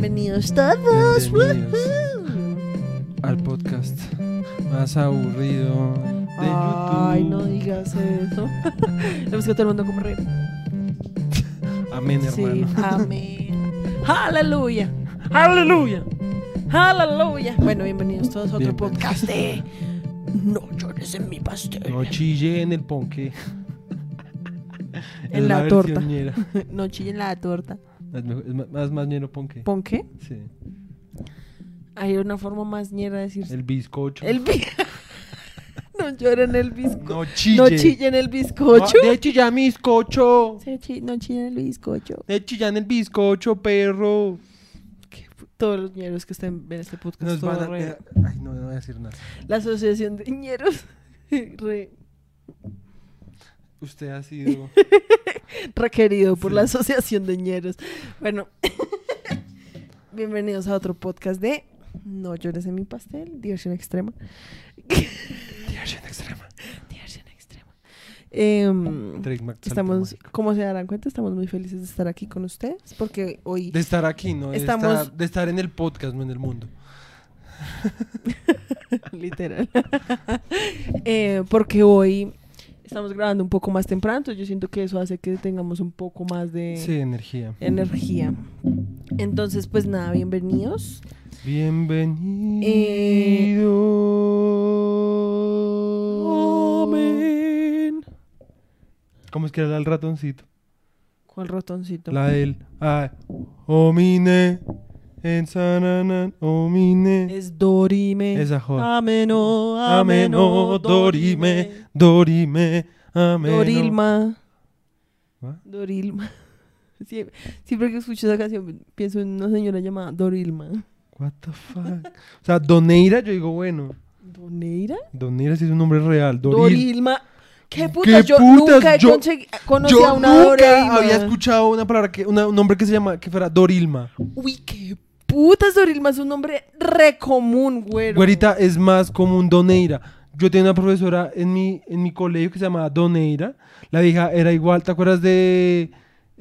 Bienvenidos todos. Bienvenidos. Al podcast más aburrido de Ay, YouTube. no digas eso. Tenemos que todo el mundo como reír. Amén, Sí, hermano. amén. Aleluya. Aleluya. Aleluya. Bueno, bienvenidos todos a otro Bienvenidos. podcast de No llores en mi pastel. No chille en el ponque. En Es la torta. ñera. No chillen la torta. Es mejor- es más más ñero ponque. ¿Pon qué? Sí. Hay una forma más ñera de decir. El bizcocho. El bi- No lloren el bizcocho. No chille. No chillen el bizcocho. Ah, De chillar mi bizcocho. Chi- No chillen el bizcocho. De chillar el bizcocho, perro. Todos los ñeros que estén en este podcast. Nos van a... re- Ay, no, no voy a decir nada. La asociación de ñeros. re- Usted ha sido... requerido por Sí. la asociación de ñeros. Bueno, bienvenidos a otro podcast de No llores en mi pastel, diversión extrema. Diversión extrema. Diversión extrema. Em, salto estamos, como se darán cuenta, estamos muy felices de estar aquí con ustedes porque hoy De estar aquí, ¿no? De, Estamos- estar, de estar en el podcast, no en el mundo. literal. Eh, porque hoy estamos grabando un poco más temprano, entonces yo siento que eso hace que tengamos un poco más de Sí, energía. energía. Entonces, pues nada, bienvenidos. Bienvenido. Amén. ¿Cómo es que era el ratoncito? ¿Cuál ratoncito? La del. Ah, omine. En sananan, omine. Es Dorime. Esa joda. Ameno, Ameno, dorime, dorime, ameno. Dorilma. ¿Ah? Dorilma. Sie- Siempre que escucho esa canción pienso en una señora llamada Dorilma. What the fuck. O sea, Doneira, yo digo, bueno. ¿Doneira? Doneira sí es un nombre real. Doril. Dorilma. ¿Qué putas? ¿Qué yo putas? nunca he Yo- Yo a una nunca Dorilma. había escuchado una palabra que, una- un nombre que se llama, que fuera Dorilma. Uy, qué putas Dorilma. Es un nombre re común, güero. Güerita, es más común Doneira. Yo tenía una profesora en mi, en mi colegio que se llamaba Doneira. La vieja era igual, ¿te acuerdas de...?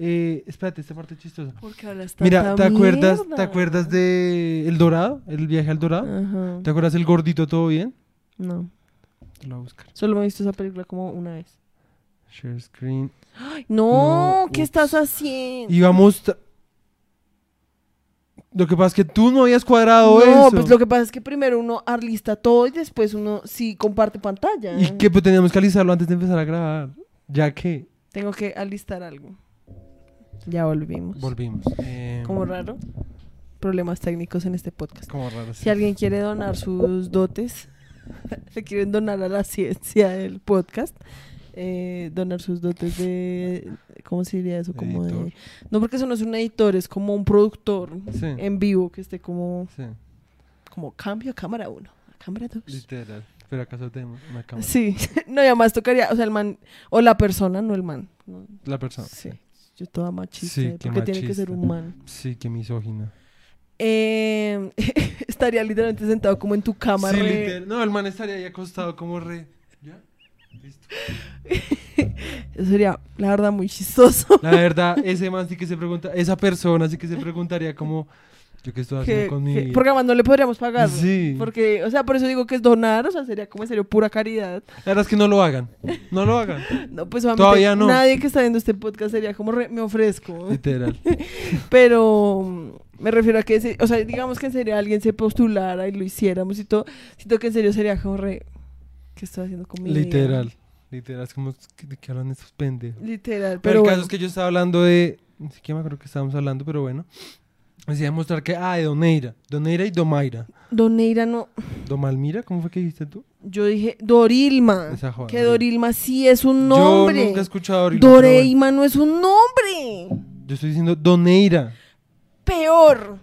eh, espérate, esta parte es chistosa. Porque hablas tanta Mira, ¿te acuerdas, mierda? ¿te acuerdas de El Dorado? El viaje al Dorado. Ajá. ¿Te acuerdas el gordito todo bien? No. Te lo voy a buscar. Solo me he visto esa película como una vez. Share screen. Ay, no, No, ¿qué ups. estás haciendo? Íbamos... Lo que pasa es que tú no habías cuadrado no, eso. pues lo que pasa es que primero uno arlista todo y después uno sí comparte pantalla. Y que pues, teníamos que alisarlo antes de empezar a grabar. Ya que Tengo que alistar algo. Ya volvimos. volvimos. Eh, Como raro. Problemas técnicos en este podcast. como raro. sí. Si alguien quiere donar sus dotes, le quieren donar a la ciencia del podcast, eh, donar sus dotes de, ¿cómo se diría eso? Como de, no porque eso no es un editor, es como un productor Sí. en vivo que esté como, Sí, como cambio a cámara 1, a cámara 2. literal. Pero acaso tenemos una cámara. Sí, no, y además tocaría, o sea, el man, o la persona, no el man. no, La persona. sí. Yo toda machista, ¿eh? porque tiene que ser un man. Sí, qué misógina. Eh, estaría literalmente sentado como en tu cama. Sí, re- literal. No, el man estaría ahí acostado como re. Listo. Eso sería, la verdad, muy chistoso. La verdad, ese man sí que se pregunta, esa persona sí que se preguntaría como, ¿yo qué estoy haciendo que, con mi que- vida? porque además no le podríamos pagar. Sí. Porque, o sea, por eso digo que es donar, o sea, sería como serio pura caridad. La verdad es que no lo hagan. No lo hagan. No, pues Todavía no. nadie que está viendo este podcast sería como re- me ofrezco. Literal. Pero mm, me refiero a que, o sea, digamos que en serio alguien se postulara y lo hiciéramos y todo. Siento que en serio sería como re, ¿qué estoy haciendo con mi vida? Literal. Literal. Es como, ¿de qué hablan estos pendejos? Literal, Pero, pero el bueno. caso es que yo estaba hablando de. Ni siquiera me acuerdo que estábamos hablando, pero bueno. Decía demostrar que. Ah, de Doneira. Doneira y Domaira. Doneira no, ¿Domalmira? ¿Cómo fue que dijiste tú? yo dije Dorilma. Esa joda, que Dorilma. Dorilma sí es un Yo nombre. nunca he escuchado Dorilma. pero bueno. Doreima no es un nombre. Yo estoy diciendo Doneira. Peor.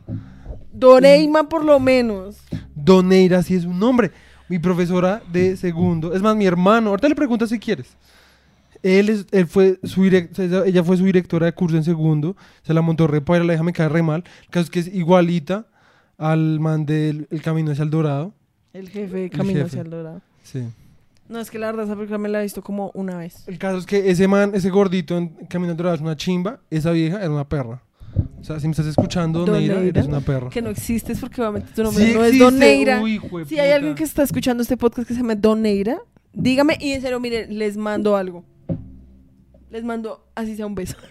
Doreima por lo menos. Doneira sí es un nombre. Mi profesora de segundo. Es más, mi hermano. Ahorita le preguntas si quieres. Él, es, él fue su ella- ella fue su directora de curso en segundo. Se la montó re para la hija me cae re mal. El caso es que es igualita al man del el camino hacia el dorado. El jefe de Camino jefe. hacia el Dorado. Sí. No, es que la verdad esa película me la he visto como una vez. El caso es que ese man, ese gordito en Camino al Dorado es una chimba. Esa vieja era una perra. Sea, si me estás escuchando, Doneira, Doneira, eres una perra. Que no existes porque obviamente tu nombre Sí no es. Doneira. Uy, Si hay alguien que está escuchando este podcast que se llama Doneira, dígame y en serio, mire, les mando algo. Les mando así sea un beso.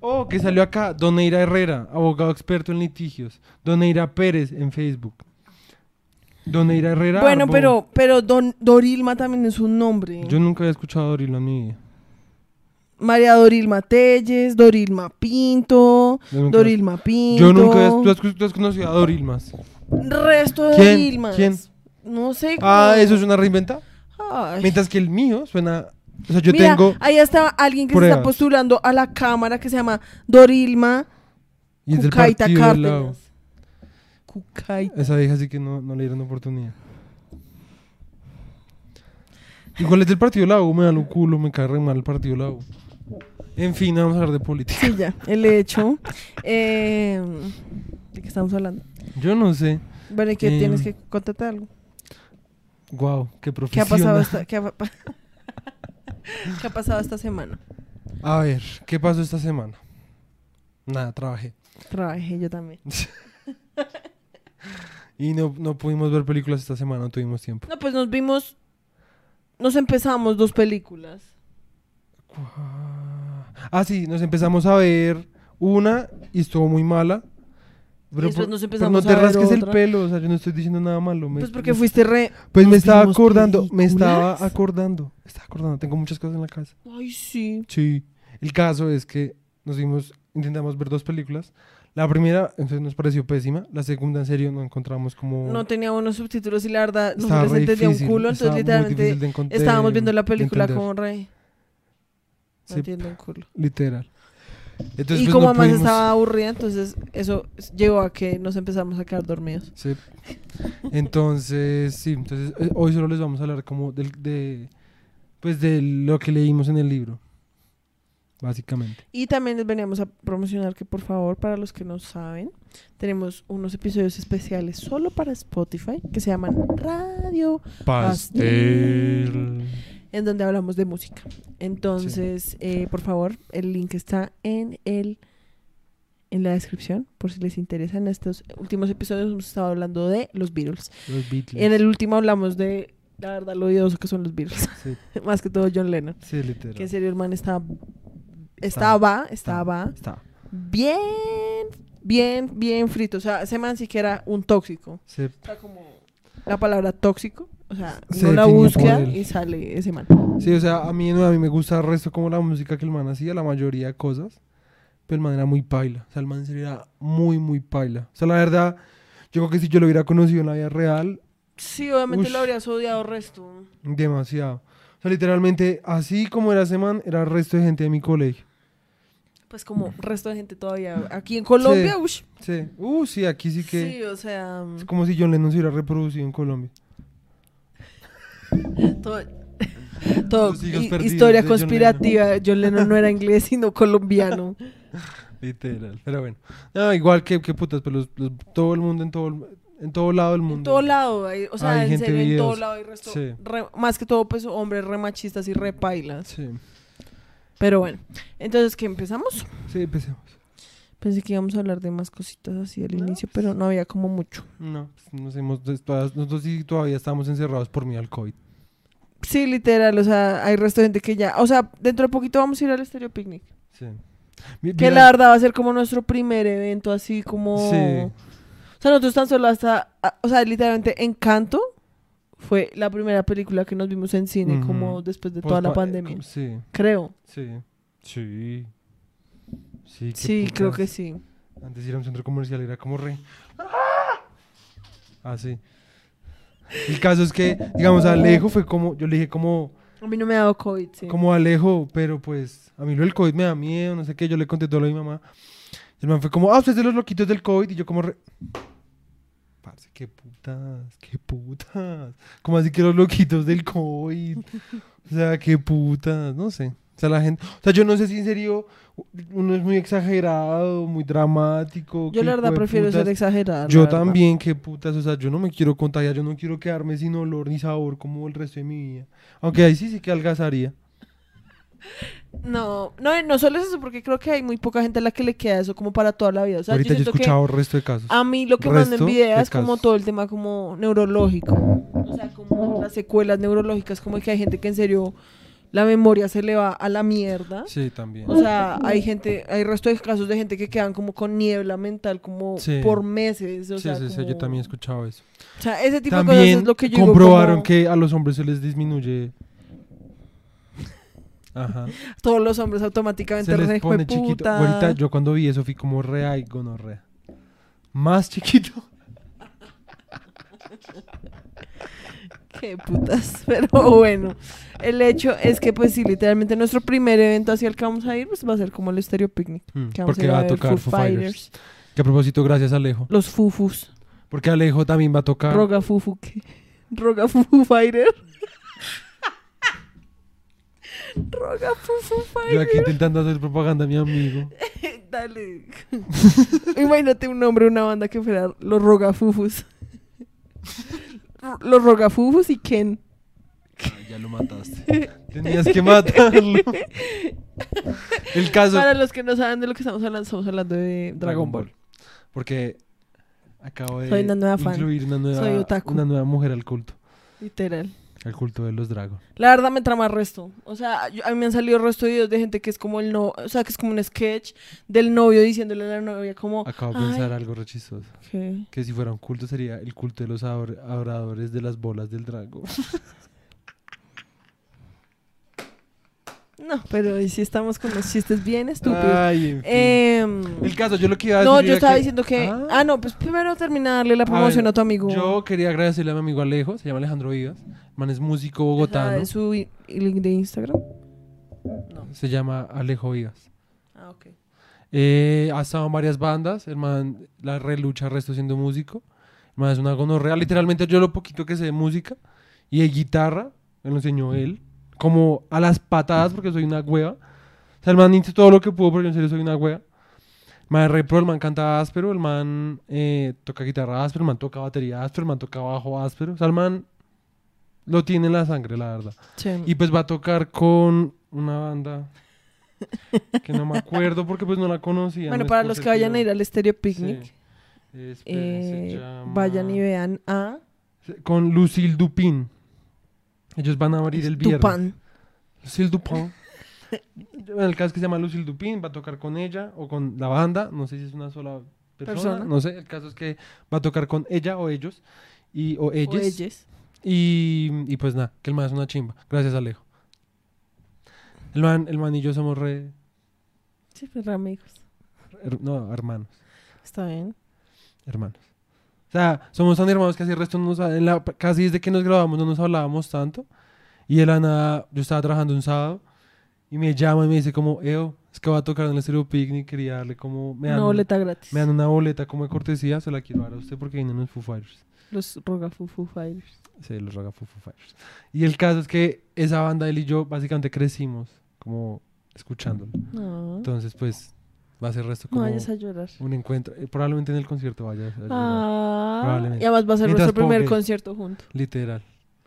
Oh, que salió acá. Doneira Herrera, abogado experto en litigios. Doneira Pérez en Facebook. Doneira Herrera. bueno, Arbo. pero, pero Don, Dorilma también es un nombre. Yo nunca había escuchado a Dorilo en mi vida. María Dorilma Telles, Dorilma Pinto, nunca- Dorilma Pinto. Yo nunca. ¿Tú has, tú has conocido a Dorilmas? Resto de ¿Quién? Dorilmas. ¿Quién? No sé. Ah, ¿eso es una reinventa? Ay. Mientras que el mío suena... O sea, yo Mira, tengo... ahí está alguien que se está postulando a la cámara que se llama Dorilma Y es Cucaita del. Cárdenas. Cucaita. Esa vieja sí que no, no le dieron oportunidad. Igual es del partido de la U, me da lo culo, me cae re mal el partido de la U. En fin, vamos a hablar de política. Sí, ya, el hecho. Eh, ¿De qué estamos hablando? Yo no sé. Bueno, y que Eh, tienes que contarte algo. Wow, qué ¿Qué ha profesional. pasado esta, qué ha, pa- ¿Qué ha pasado esta semana? A ver, ¿qué pasó esta semana? Nada, trabajé. Trabajé yo también. Y no, no pudimos ver películas esta semana, no tuvimos tiempo. No, pues nos vimos. Nos empezamos dos películas. Ah, sí, nos empezamos a ver una y estuvo muy mala. Pero, después nos pero empezamos no te a ver rasques el otra. pelo, o sea, yo no estoy diciendo nada malo. me- Pues porque fuiste re. Pues me estaba acordando, me estaba películas. acordando, me estaba acordando, tengo muchas cosas en la casa. Ay, sí. Sí. El caso es que nos vimos, intentamos ver dos películas. La primera entonces, nos pareció pésima, la segunda en serio no encontramos como... No tenía buenos subtítulos y la verdad no les entendía un culo. Entonces, literalmente, estábamos viendo la película como re. No Sí, entiendo un culo. literal. Entonces, y pues, como no mamá pudimos- estaba aburrida, entonces eso llevó a que nos empezamos a quedar dormidos. Sí. Entonces, sí, entonces eh, hoy solo les vamos a hablar como del, de, pues de lo que leímos en el libro, básicamente. Y también les veníamos a promocionar que por favor, para los que no saben, tenemos unos episodios especiales solo para Spotify que se llaman Radio, Pastel. En donde hablamos de música. Entonces, eh, por favor, el link está en el en la descripción por si les interesa. En estos últimos episodios hemos estado hablando de los Beatles. Los Beatles. En el último hablamos de la verdad lo odioso que son los Beatles, Sí, más que todo John Lennon. sí, literal. Que en serio el man estaba estaba estaba Está. bien bien bien frito, o sea, ese man sí que era un tóxico. Sí. O sea, como la palabra tóxico, o sea, Se no la él. y sale ese man. Sí, o sea, a mí, no, a mí me gusta el resto como la música que el man hacía, la mayoría de cosas. Pero el man era muy paila. O sea, el man serio era muy, muy paila. O sea, la verdad, yo creo que si yo lo hubiera conocido en la vida real, Sí, obviamente Ush. lo habrías odiado resto. demasiado. O sea, literalmente, así como era ese man, era el resto de gente de mi colegio. Pues como resto de gente todavía aquí en Colombia, ush. Sí. Uh, sí, aquí sí que... Sí, o sea, Es como si John Lennon se hubiera reproducido en Colombia. todo, perdidos historia John conspirativa. John Lennon no era inglés, sino colombiano. Literal. Pero bueno. No, igual que, que putas, pero los- los- todo el mundo en todo, el- en todo lado del mundo. En todo lado, hay- o sea, Hay en gente serio, en todo videos. lado hay resto. Sí. re- más que todo, pues, hombres re machistas y re pailas. Sí. Pero bueno, entonces, ¿qué empezamos? Sí, empecemos. Pensé que íbamos a hablar de más cositas así al No, inicio, pero no había como mucho. No, pues, nos hemos, todas- nosotros sí todavía estamos encerrados por miedo al COVID. Sí, literal, o sea, hay resto de gente que ya, o sea, dentro de poquito vamos a ir al Estéreo Picnic. Sí. Que la verdad va a ser como nuestro primer evento así como... Sí. O sea, nosotros tan solo hasta, o sea, literalmente Encanto fue la primera película que nos vimos en cine como después de Pues, toda la pa- pandemia. eh, Sí, Creo. sí. Sí. Sí, Sí, creo que sí. Antes de ir a un centro comercial era como re. Ah, sí. El caso es que, digamos, Alejo fue como, yo le dije como, A mí no me ha dado COVID, sí. como Alejo, pero pues a mí lo del COVID me da miedo, no sé qué, yo le conté todo lo a mi mamá. Y el man fue como, ah, usted es de los loquitos del COVID, y yo como re... Parce, qué putas, qué putas. Como así que los loquitos del COVID. O sea, qué putas, no sé. O sea, la gente, o sea, yo no sé si en serio uno es muy exagerado, muy dramático. Yo la verdad prefiero putas. ser exagerada. Yo también, qué putas, o sea, yo no me quiero contagiar, yo no quiero quedarme sin olor ni sabor como el resto de mi vida. Aunque ahí sí sí que algazaría. No, no, no solo es eso, porque creo que hay muy poca gente a la que le queda eso como para toda la vida. O sea, Ahorita yo he que escuchado el resto de casos. a mí lo que más me envidia es como todo el tema como neurológico. O sea, como las secuelas neurológicas, como que hay gente que en serio la memoria se le va a la mierda. Sí, también. O sea, hay gente, hay resto de casos de gente que quedan como con niebla mental como Sí. por meses. O sí, sea, sí, sí, yo también he escuchado eso. O sea, ese tipo de cosas También es lo que yo comprobaron como que a los hombres se les disminuye. Ajá. todos los hombres automáticamente Se les re pone chiquito. Ahorita yo cuando vi eso fui como rea y gonorrea. Más chiquito. Qué putas. Pero bueno, el hecho es que, pues sí, literalmente nuestro primer evento hacia el que vamos a ir pues, va a ser como el Stereo Picnic. Mm, Que vamos Porque ir va a tocar Foo Fighters. Que a propósito, gracias Alejo. Los Fufus. Porque Alejo también va a tocar. Roga Fufu. ¿qué? Roga Fufu Fighter. Roga Fufu Yo Fighter. aquí intentando hacer propaganda a mi amigo. Dale. Imagínate un nombre, una banda que fuera los Rogafufus. Los Rogafufus y Ken. ya lo mataste. Tenías que matarlo. El caso. Para los que no saben de lo que estamos hablando, estamos hablando de Dragon Ball. Porque acabo de Soy una nueva fan. incluir una nueva, Soy otaku. una nueva mujer al culto. Literal. Al culto de los dragos. La verdad me trama resto. O sea, yo- a mí me han salido resto de videos de gente que es como el no, o sea, que es como un sketch del novio diciéndole a la novia como Acabo de "Ay, pensar algo re chistoso. ¿qué? Que si fuera un culto sería el culto de los ador- adoradores de las bolas del drago. No, pero ¿y si estamos con los chistes bien estúpidos. Ay, en fin. Em, el caso, yo lo que iba a decir no, yo estaba que- diciendo que. Ah. Ah, no, pues primero termina de darle la promoción a, tu amigo. Yo quería agradecerle a mi amigo Alejo, se llama Alejandro Vivas. Man es músico bogotano. ¿Es su link de Instagram? No. Se llama Alejo Vivas. Ah, ok. Eh, ha estado en varias bandas. El man la relucha resto siendo músico. El man es una gonorrea. Literalmente yo lo poquito que sé de música y de guitarra, me lo enseñó él. Como a las patadas porque soy una hueva. O sea, el man hizo todo lo que pudo, yo en serio soy una hueva. El man es re pro, el man canta áspero, el man eh, toca guitarra áspero, el man toca batería áspero, el man toca bajo áspero. O sea, el man lo tiene en la sangre, la verdad. Sí. Y pues va a tocar con una banda que no me acuerdo porque pues no la conocía. bueno, para los que vayan a ir al Stereo Picnic, Sí. Eh, llama- vayan y vean a Con Lucille Dupin. Ellos van a abrir el viernes. Tupan. Lucille Dupin. En el caso es que se llama Lucille Dupin, va a tocar con ella o con la banda. No sé si es una sola persona. Persona. No sé, el caso es que va a tocar con ella o ellos. Y, o O ellos. ellos. Y, y pues nada, que el man es una chimba. Gracias, Alejo. El man, el man y yo somos re. Sí, pues re amigos. her- no, hermanos. Está bien. Hermanos. O sea, somos tan hermanos que así el resto no nos, en la, casi desde que nos grabamos no nos hablábamos tanto. Y de la nada, yo estaba trabajando un sábado y me llama y me dice como, Eo, es que va a tocar en el Stereo Picnic, quería darle como, me dan, Una un- boleta gratis. me dan una boleta como de cortesía, se la quiero dar a usted porque vienen los Foo Fighters. Los Rogafufu Fighters. Sí, los Raga Foo Foo Fighters. Y el caso es que esa banda, él y yo, básicamente crecimos como escuchándolo. No. Entonces, pues, va a ser resto No como vayas a llorar. un encuentro. eh, probablemente en el concierto vaya a llorar. Ah, Probablemente. y además va a ser Mientras nuestro primer ponga- concierto juntos. Literal.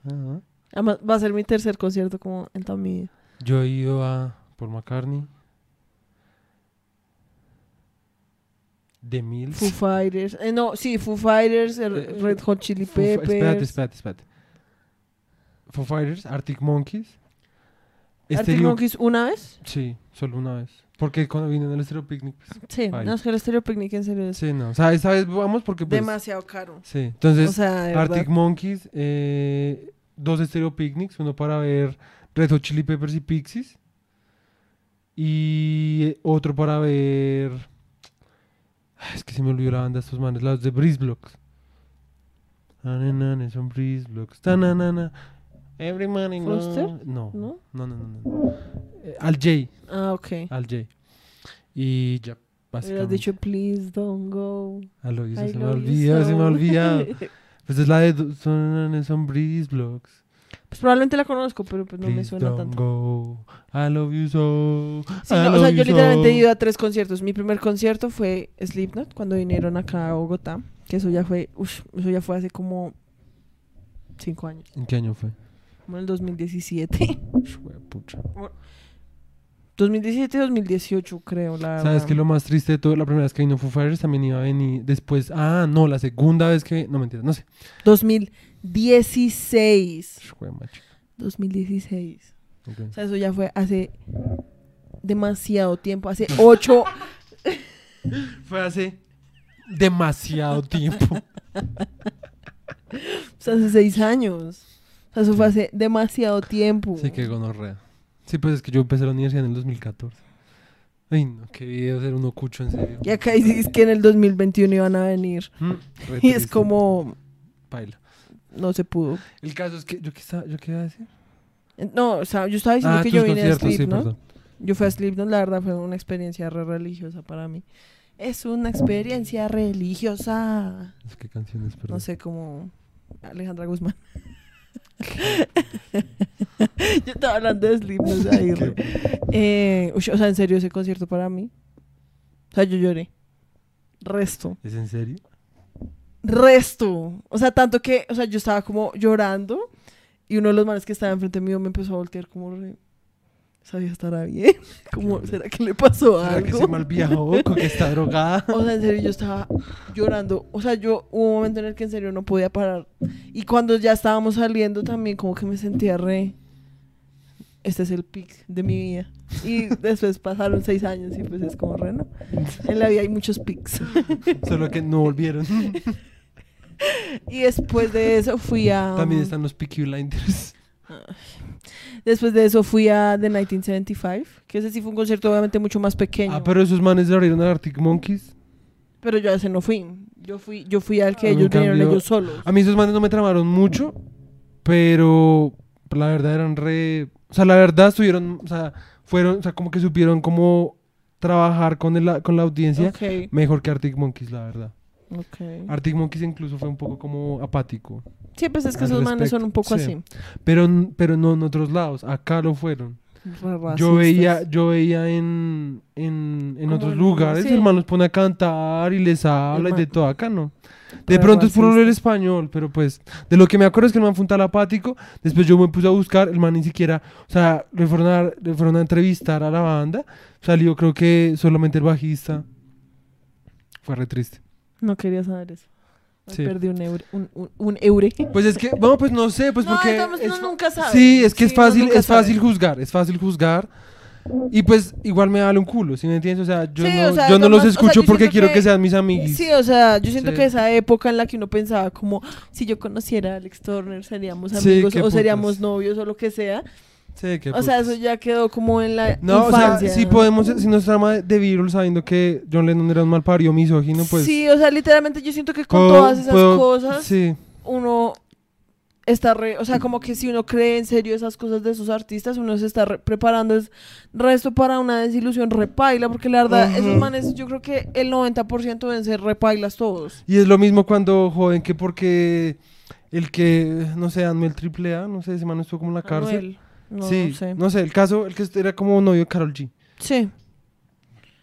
Ajá. Además va a ser mi tercer concierto como en toda mi vida. Yo he ido a Paul McCartney. The Mills. Foo Fighters. Eh, no, sí, Foo Fighters, eh, Eh, Red Hot Chili Peppers. Espérate, espérate, espérate. Foo Fighters, Arctic Monkeys. Arctic Stereo- Monkeys una vez. Sí, solo una vez. Porque cuando vine en el Stereo Picnic. pues, Sí, Vaya. no, es que el Stereo Picnic en serio es sí, no. O sea, esta vez vamos porque pues... demasiado caro. Sí, entonces... o sea, Arctic. Monkeys, eh, dos Stereo Picnics, uno para ver Red Hot Chili Peppers y Pixies. Y otro para ver... Ay, Es que se me olvidó la banda de estos manes, los de Breeze Blocks. Son Breeze Blocks. Ta, na, na, na. Every morning. no. ¿Foster? No. ¿No? No, no, no. Eh, Al J. Ah, ok. Al J. Y ya, básicamente. dicho, please don't go. A lo que I se me olvida, se me so". olvida. Pues es la de son, son Breeze Blocks. pues probablemente la conozco, pero pues no me Please suena don't tanto. go. I love you so. Sí, no, o sea, yo literalmente he so. ido a tres conciertos. Mi primer concierto fue Slipknot cuando vinieron acá a Bogotá, que eso ya fue, uff, eso ya fue hace como cinco años, ¿En qué año fue? Como en el 2017. Pucha. 2017 2018, creo, la ¿Sabes qué? Lo más triste de todo, la primera vez que vino Foo Fighters también iba a venir después. Ah, no, la segunda vez que. No, mentira, no sé. 2016. Jue macho. 2016. Ok. O sea, eso ya fue hace demasiado tiempo, hace ocho... Fue hace demasiado tiempo. o sea, hace seis años. O sea, eso fue hace demasiado tiempo. Sí, que gonorrea. Sí, pues es que yo empecé la universidad en el 2014. Ay, no, qué video ser uno cucho, en serio. Y acá dices que en el 2021 iban a venir. Mm, Y es como, Paila. no se pudo. El caso es que. ¿Yo qué, estaba- yo qué iba a decir? No, o sea, yo estaba diciendo que tus yo vine a conciertos, sí, Slipknot. perdón. Yo fui a Slipknot, la verdad fue una experiencia re religiosa para mí. Es una experiencia religiosa. ¿Qué canciones, perdón? No sé, como Alejandra Guzmán. yo estaba hablando de Slipknot ahí. re. Eh, o sea, en serio, ese concierto para mí. O sea, yo lloré. Resto. ¿Es en serio? Resto. O sea, tanto que, o sea, yo estaba como llorando y uno de los manes que estaba enfrente mío me empezó a voltear como re... ¿Sabía estará bien? Como, ¿será que le pasó ¿Será que algo? se mal viajó? ¿Con que está drogada? O sea, en serio, yo estaba llorando. O sea, yo hubo un momento en el que en serio no podía parar. Y cuando ya estábamos saliendo también como que me sentía re... Este es el pic de mi vida. Y después pasaron seis años y pues es como re, ¿no? En la vida hay muchos pics. Solo que no volvieron. Y después de eso fui a... También están los Peaky Blinders. Después de eso fui a The 1975, que ese sí fue un concierto obviamente mucho más pequeño. Ah, pero esos manes abrieron a Arctic Monkeys. Pero yo a ese no fui. Yo fui, yo fui al que A ellos vinieron ellos solos. A mí esos manes no me tramaron mucho, pero la verdad eran re... O sea, la verdad estuvieron, o sea, fueron, o sea, como que supieron cómo trabajar con, el- con la audiencia mejor que Arctic Monkeys, la verdad. Ok. Arctic Monkeys incluso fue un poco como apático. Sí, pues es que esos manes son un poco sí. así. Pero, pero no en otros lados, acá lo fueron. re Yo veía, yo veía en, en, en otros lugares, sí. el man los pone a cantar y les habla y de todo acá, ¿no? De pronto es puro el racista. español, pero pues, de lo que me acuerdo es que el man fue un tal apático, después yo me puse a buscar, el man ni siquiera, o sea, le fueron a, le fueron a entrevistar a la banda, salió creo que solamente el bajista, fue re triste. No quería saber eso. Sí. Perdí un eure. Un, un, un eure. Pues es que, bueno, pues no sé, pues No, porque... es fa- nunca sabe. Sí, es que es Sí, fácil, es fácil sabe. juzgar, es fácil juzgar. Y pues igual me vale un culo, ¿sí me entiendes? O sea, yo Sí, no, o sea, yo no los digamos, o sea, escucho porque quiero que, que- sean mis amigos. Sí, o sea, yo siento Sí. que esa época en la que uno pensaba como si yo conociera a Alex Turner seríamos amigos o seríamos novios o lo que sea. Sí, O sea, putas. eso ya quedó como en la No, o sea, si podemos, si nos trama de Beatles sabiendo que John Lennon era un mal parido misógino, pues... sí, o sea, literalmente yo siento que con puedo- todas esas puedo- cosas Sí, uno está re, o sea, como que si uno cree en serio esas cosas de esos artistas, uno se está re- preparando es resto para una desilusión repaila, porque la verdad, esos manes, yo creo que el 90% deben ser repailas todos. y es lo mismo cuando joden que porque el que, no sé, Anuel Triple A, no sé, ese man estuvo como en la cárcel. Anuel, no, sí, no sé. no sé, el caso, el que era como novio de Carol G. Sí.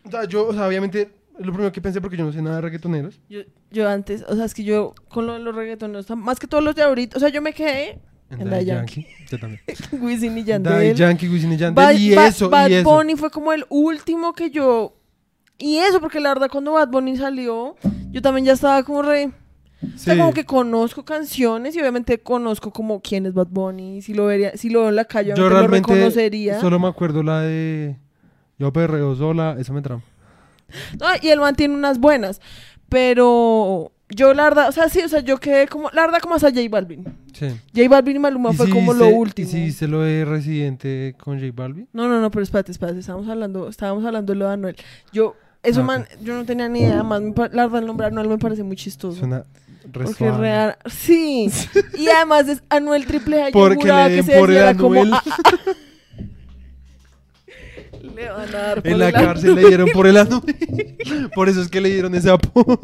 O sea, yo, o sea, obviamente, es lo primero que pensé porque yo no sé nada de reggaetoneros. Yo, yo antes, o sea, es que yo con lo de los reggaetoneros, más que todos los de ahorita, o sea, yo me quedé En En Daddy Yankee. Yo también. Wisin y Daddy Yandel. Yankee, Wisin y Yandel. Bad, y eso, Bad y eso. Bunny fue como el último que yo... Y eso, porque la verdad cuando Bad Bunny salió, yo también ya estaba como re... O sea, Sí. como que conozco canciones y obviamente conozco como quién es Bad Bunny. Si lo, vería, si lo veo en la calle, Yo obviamente lo realmente reconocería. solo me acuerdo la de Yo perreo sola, esa me trama. No, y el man tiene unas buenas. Pero yo la verdad, o sea, sí, o sea, yo quedé como... La verdad como hasta J Balvin. Sí. J Balvin y Maluma ¿Y fue si como lo último. ¿Y si viste lo de Residente con J Balvin? No, no, no, pero espérate, espérate, estábamos hablando, estábamos hablando de lo de Anuel. Yo, eso Ah, man, yo no tenía ni idea, más, la verdad el nombre Anuel me parece muy chistoso. Suena porque real, sí, y además es Anuel Triple A, Porque le que den se por el como, Anuel. le van a dar por En la el Anuel. cárcel le dieron por el ano. por eso es que le dieron ese apodo.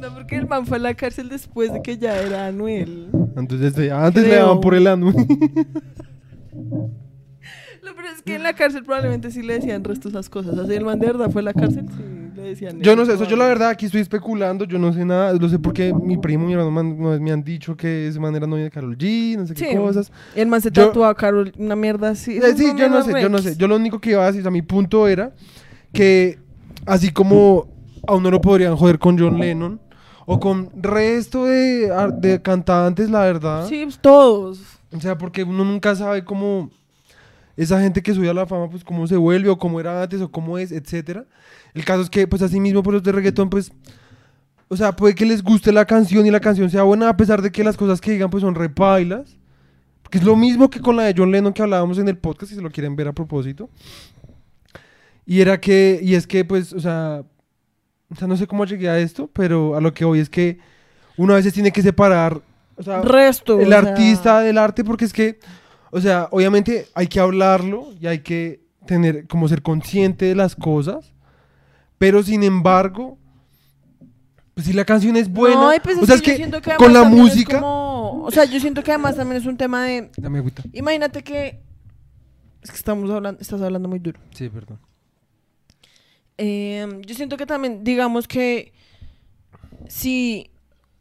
No, porque el man fue a la cárcel después de que ya era Anuel. Entonces, antes le daban por el ano. Lo pero es que en la cárcel probablemente sí le decían resto esas cosas. Así el man de verdad fue a la cárcel, sí, decían Yo no eso, sé, o sea, yo la verdad aquí estoy especulando, yo no sé nada, lo sé porque mi primo y mi hermano me han- dicho que esa manera novia de Carol G, no sé qué cosas. Y el man se Yo- tatuó a Carol una mierda así. Eh, Sí, yo no sé, yo no sé. Yo lo único que iba a decir, o sea, mi punto era que así como a uno lo podrían joder con John Lennon o con resto de, de cantantes, la verdad. Sí, pues, todos. O sea, porque uno nunca sabe cómo esa gente que sube a la fama, pues cómo se vuelve o cómo era antes o cómo es, etcétera. El caso es que, pues así mismo, por los de reggaetón, pues, o sea, puede que les guste la canción y la canción sea buena a pesar de que las cosas que digan, pues son repailas. Porque es lo mismo que con la de John Lennon que hablábamos en el podcast, si se lo quieren ver a propósito. Y era que, y es que, pues, o sea, o sea, no sé cómo llegué a esto, pero a lo que voy es que uno a veces tiene que separar, o sea, Resto. el o sea, artista del arte porque es que, o sea, obviamente hay que hablarlo y hay que tener, como ser consciente de las cosas, pero sin embargo, pues si la canción es buena, No, pues o sea, es que con la es música... como- o sea, yo siento que además también es un tema de. Dame agüita. Imagínate que. Es que estamos hablando, estás hablando muy duro. Sí, perdón. Eh, yo siento que también, digamos que si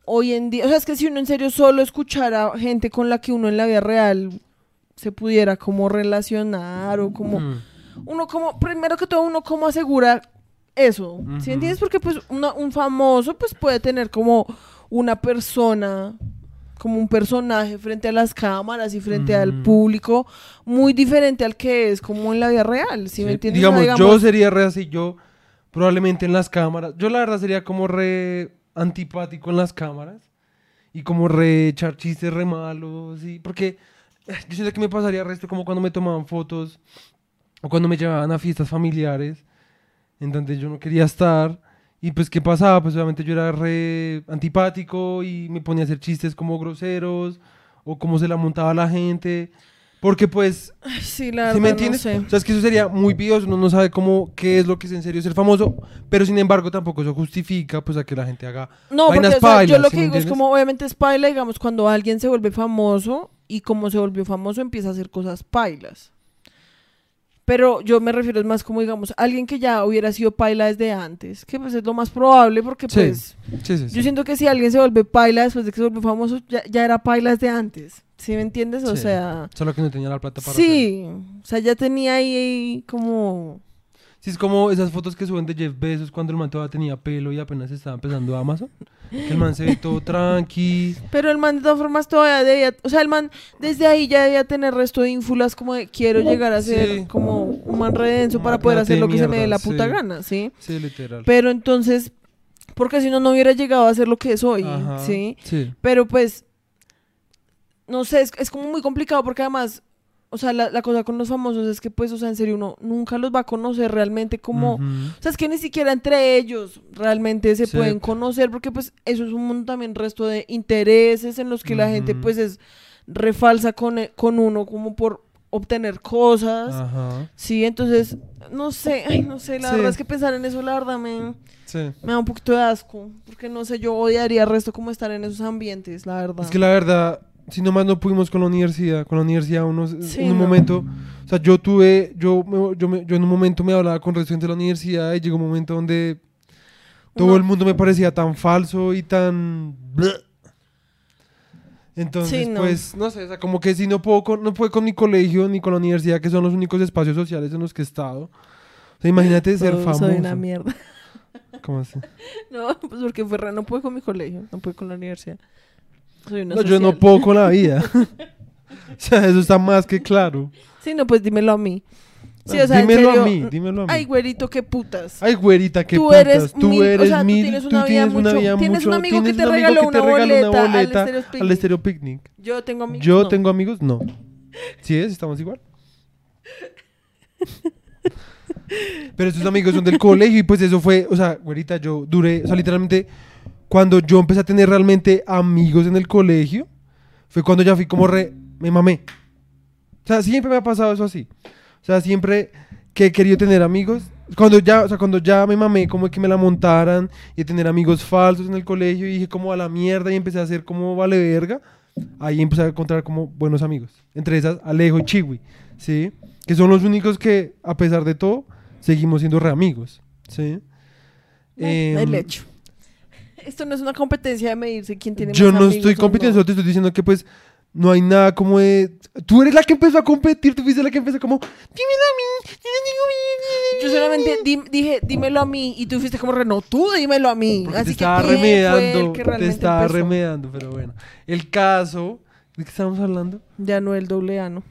hoy en día, o sea, es que si uno en serio solo escuchara gente con la que uno en la vida real se pudiera como relacionar o como, Mm. uno como, primero que todo, uno como asegura eso, Ujú. ¿sí entiendes? Porque pues una- un famoso pues puede tener como una persona, como un personaje frente a las cámaras y frente al Ujú. público muy diferente al que es como en la vida real, ¿sí, Sí, me entiendes? Digamos, yo sería re así, yo probablemente en las cámaras, yo la verdad sería como re antipático en las cámaras y como re echar chistes re malos, ¿sí? porque yo siento que me pasaría resto como cuando me tomaban fotos o cuando me llevaban a fiestas familiares en donde yo no quería estar y pues qué pasaba, pues obviamente yo era re antipático y me ponía a hacer chistes como groseros o cómo se la montaba la gente, porque pues Sí, la ¿Sí me no entiendes? sé. O sea, es que eso sería muy videoso, uno no sabe cómo, qué es lo que es en serio ser famoso, pero sin embargo tampoco eso justifica pues a que la gente haga... No, porque vainas o sea, yo pailas, lo ¿sí que digo es entiendes? como obviamente es paila, digamos, cuando alguien se vuelve famoso y como se volvió famoso empieza a hacer cosas pailas. Pero yo me refiero es más como, digamos, alguien que ya hubiera sido paila desde antes, que pues es lo más probable porque Sí, pues Sí, sí, sí. yo siento que si alguien se vuelve paila después de que se volvió famoso, ya, ya era paila desde antes. ¿Sí me entiendes? O sea, Solo que no tenía la plata para sí, o sea, ya tenía ahí como... Sí, es como esas fotos que suben de Jeff Bezos cuando el man todavía tenía pelo y apenas estaba empezando Amazon. Que el man se ve todo tranqui. Pero el man de todas formas todavía debía, o sea, el man desde ahí ya debía tener resto de ínfulas como de quiero llegar a ser Sí. como un man redenso para poder hacer lo que se me dé la puta sí. gana, ¿sí? Sí, literal. Pero entonces, porque si no, no hubiera llegado a ser lo que es hoy, Ajá, ¿sí? Sí. Pero pues, no sé, es, es como muy complicado porque además, o sea, la, la cosa con los famosos es que pues, o sea, en serio, uno nunca los va a conocer realmente como... O sea, es que ni siquiera entre ellos realmente se Sí. pueden conocer porque pues eso es un mundo también resto de intereses en los que la gente pues es refalsa con, e- con uno como por obtener cosas. Ajá. Sí, entonces, no sé, ay, no sé, la Sí. verdad es que pensar en eso, la verdad, me, Sí. me da un poquito de asco, porque no sé, yo odiaría el resto como estar en esos ambientes, la verdad. Es que la verdad, si nomás no pudimos con la universidad, con la universidad uno, Sí, en un no. momento, o sea, yo tuve, yo, yo, me- yo en un momento me hablaba con resto de la universidad y llegó un momento donde todo Uno- el mundo me parecía tan falso y tan... Entonces, Sí, no. pues, no sé, o sea, como que si no puedo con, no puedo con mi colegio ni con la universidad, que son los únicos espacios sociales en los que he estado. O sea, imagínate ser famoso. Soy una mierda. ¿Cómo así? No, pues porque fue re- no pude con mi colegio, no pude con la universidad. Soy una No, yo no puedo con la vida. o sea, eso está más que claro. Sí, no, pues dímelo a mí. Sí, o sea, en dímelo a mí, dímelo a mí. Ay, güerito, qué putas. Ay, güerita, qué tú putas. tú o eres sea, tú mil, tienes tú una vida tienes una mucho- vida tienes mucho. un amigo que tienes te un amigo regaló que te una boleta una al boleta Estéreo al Picnic. Estéreo Picnic. Yo tengo amigos. Yo no. tengo amigos, no. ¿Sí es? ¿Estamos igual? Pero estos amigos son del colegio y pues eso fue, o sea, güerita, yo duré, o sea, literalmente, cuando yo empecé a tener realmente amigos en el colegio, fue cuando ya fui como re, me mamé. O sea, siempre me ha pasado eso así. O sea, siempre que he querido tener amigos, cuando ya, o sea, cuando ya me mamé como que me la montaran y tener amigos falsos en el colegio y dije como a la mierda y empecé a hacer como vale verga, ahí empecé a encontrar como buenos amigos. Entre esas, Alejo y Chiwi, ¿sí? Que son los únicos que, a pesar de todo, seguimos siendo re amigos, ¿sí? Em, el hecho. Esto no es una competencia de medirse quién tiene Yo más no amigos estoy o compitiendo, no. solo te estoy diciendo que pues no hay nada como de... Tú eres la que empezó a competir, tú fuiste la que empezó como... Dímelo a mí, Yo solamente di- dije, dímelo a mí, y tú fuiste como Renault, tú dímelo a mí. Porque Así te que estaba ¿quién fue el remedando, que te realmente estaba empezó? remedando, pero bueno. El caso... ¿De qué estamos hablando? De Anuel doble ano.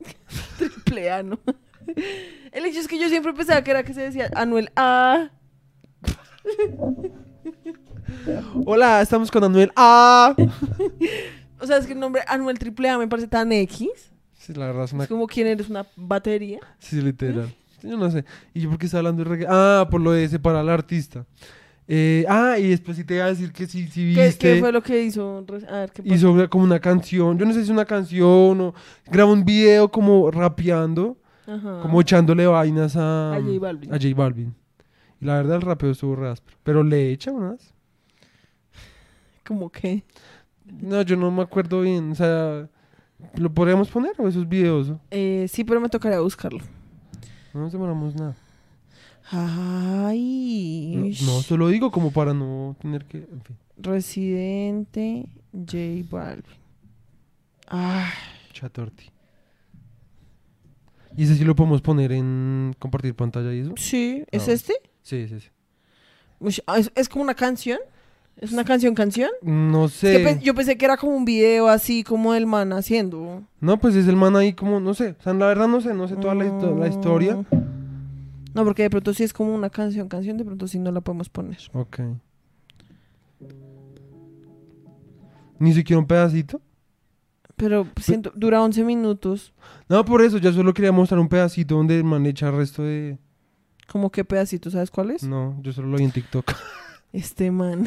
Triple ano. El hecho es que yo siempre pensaba que era que se decía Anuel A. Hola, estamos con Anuel. ¡Ah! O sea, es que el nombre Anuel Triple A me parece tan X. Sí, la verdad es una... Es como quién eres, una batería. Sí, literal. Yo no sé. ¿Y yo por qué estaba hablando de reggae? Ah, por lo de separar al artista. Eh, ah, y después sí te iba a decir que sí, sí ¿Qué, viste... qué fue lo que hizo? A ver, ¿qué pasó? hizo como una canción, yo no sé si es una canción o grabó un video como rapeando, Ajá. como echándole vainas a, A J Balvin. a J Balvin. Y la verdad el rapeo estuvo re áspero. Pero le echa unas. ¿Cómo que? No, yo no me acuerdo bien. O sea, ¿lo podríamos poner o esos videos? no? Eh, sí, pero me tocaría buscarlo. No nos demoramos nada. Ay. No, no, solo digo como para no tener que... En fin, Residente J Balvin. Ah, chatorti. ¿Y ese sí lo podemos poner en compartir pantalla y eso? sí, ¿es Ah. este? Sí, sí, sí. Ush, ah, ¿Es, es como una canción? ¿Es una canción canción? No Es sé. que pe- yo pensé que era como un video así como el man haciendo. No, pues es el man ahí como, no sé. O sea, la verdad no sé, no sé toda la, histo- la historia. Mm. No, porque de pronto sí es como una canción canción, de pronto sí no la podemos poner. Ok. Ni siquiera un pedacito. Pero siento, dura 11 minutos. No, por eso, ya solo quería mostrar un pedacito donde el man echa el resto de... Como qué pedacito, ¿sabes cuál es? No, yo solo lo vi en TikTok. Este man.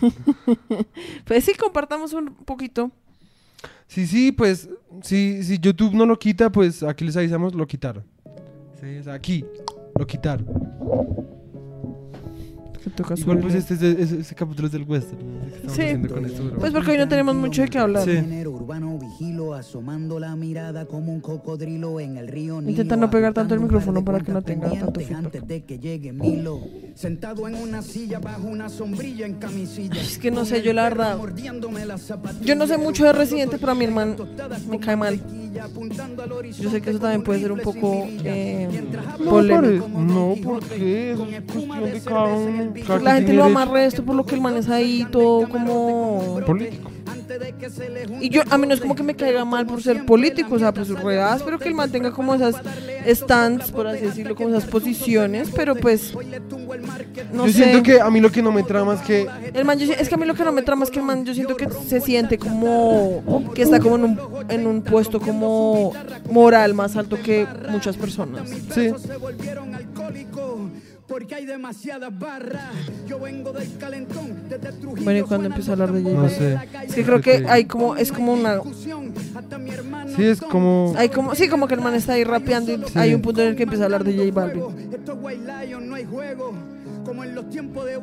pues sí, compartamos un poquito. Sí, sí, pues, si, YouTube no lo quita, pues aquí les avisamos, lo quitaron. Sí, aquí, lo quitaron. Que toca Igual pues este, es de- ese, ese capítulo es del western. No Sí. haciendo con esto, pero- Pues porque hoy no tenemos mucho de qué hablar. Sí. Género urbano vigilo asomando la mirada como un cocodrilo en el río Nilo, Intenta no pegar tanto el micrófono par para que no tenga tanto feedback. antes de que llegue Milo sentado en una silla bajo una sombrilla en camisilla Es que no sé, yo la verdad- Yo no sé mucho de Residente, pero a mi hermano me cae mal. Yo sé que eso también puede ser un poco eh, polémico. no, porque es cuestión de cada uno. Cada La gente lo amarra esto por lo que el man es ahí todo como... Político. Y yo, a mí no es como que me caiga mal por ser político, o sea, pues ruedas, pero que el man tenga como esas stands, por así decirlo, como esas posiciones, pero pues, no yo sé. siento que a mí lo que no me trama es que El man, yo es que a mí lo que no me trama es que el man, yo siento que se siente como que está como en un, en un puesto como moral más alto que muchas personas. sí, porque hay demasiadas barras. Yo vengo del calentón desde Trujillo. Bueno, ¿y cuándo empezó a hablar de J no sé. Es que creo que hay como, es como una, Sí, es como hay como, sí, como que el man está ahí rapeando y hay un punto en el que empieza a hablar de J Balvin. No hay juego. Como en los tiempos de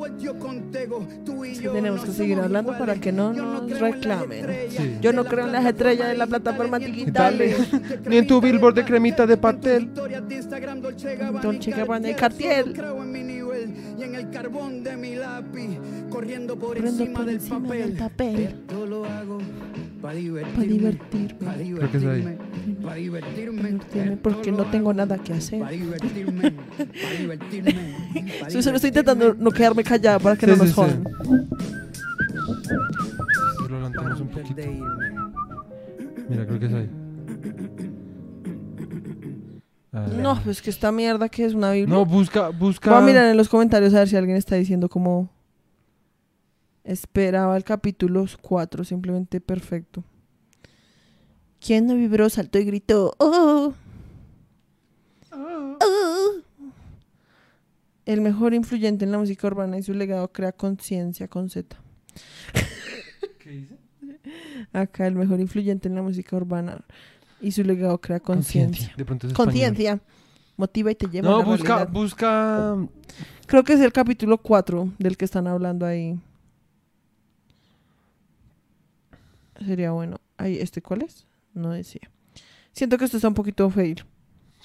tú y yo. Tenemos que seguir hablando iguales. para que no Yo nos creo en las reclamen. Sí. Yo no creo en las estrellas de la plataforma digitales. ni en tu billboard de cremita de pastel. Dolce Gabbana y Cartier. Y en el carbón de mi lápiz, corriendo por Corriendo encima, por del, encima papel. del papel. Yo lo hago para divertirme, Pa' divertirme. pa' Creo que es ahí. divertirme, Esto porque no tengo nada que hacer. Para divertirme, para divertirme. solo estoy intentando no quedarme callada para que Sí, no nos sí, sí. jodan. Lo levantamos un poquito. De irme. Mira, creo que es ahí. Ah. No, pues que esta mierda que es una Biblia. No, busca, busca. Voy a mirar en los comentarios a ver si alguien está diciendo como esperaba el capítulo 4, simplemente perfecto. ¿Quién no vibró, saltó y gritó? ¡Oh! ¡Oh! El mejor influyente en la música urbana y su legado crea conciencia con Z. ¿Qué dice? Acá el mejor influyente en la música urbana y su legado crea conciencia. De pronto es. Conciencia. Motiva y te lleva a No, la busca, realidad. busca. Creo que es el capítulo 4 del que están hablando ahí. Sería bueno. Ahí, ¿este cuál es? No decía. Siento que esto está un poquito fail.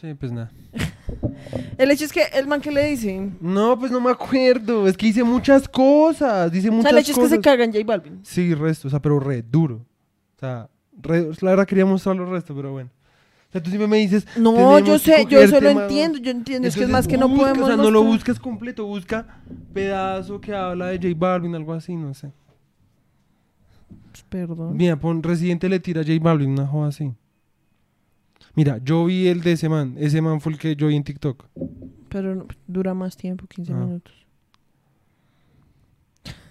Sí, pues nada. El hecho es que el man que le dice. No, pues no me acuerdo. Es que dice muchas cosas. Dice O muchas sea, el hecho es que cosas. se caga en J Balvin. Sí, resto. O sea, pero re duro. O sea, re- la verdad quería mostrar los restos, pero bueno. O sea, tú siempre me dices. No, yo sé, yo eso lo entiendo, yo entiendo. es que es más que no busca, podemos. O sea, no lo buscas completo, busca pedazo que habla de J Balvin, algo así, no sé. Pues, Perdón. Mira, pon Residente le tira a J Balvin, una joda así. Mira, yo vi el de ese man. Ese man fue el que yo vi en TikTok. Pero no- dura más tiempo, 15 Ah. minutos.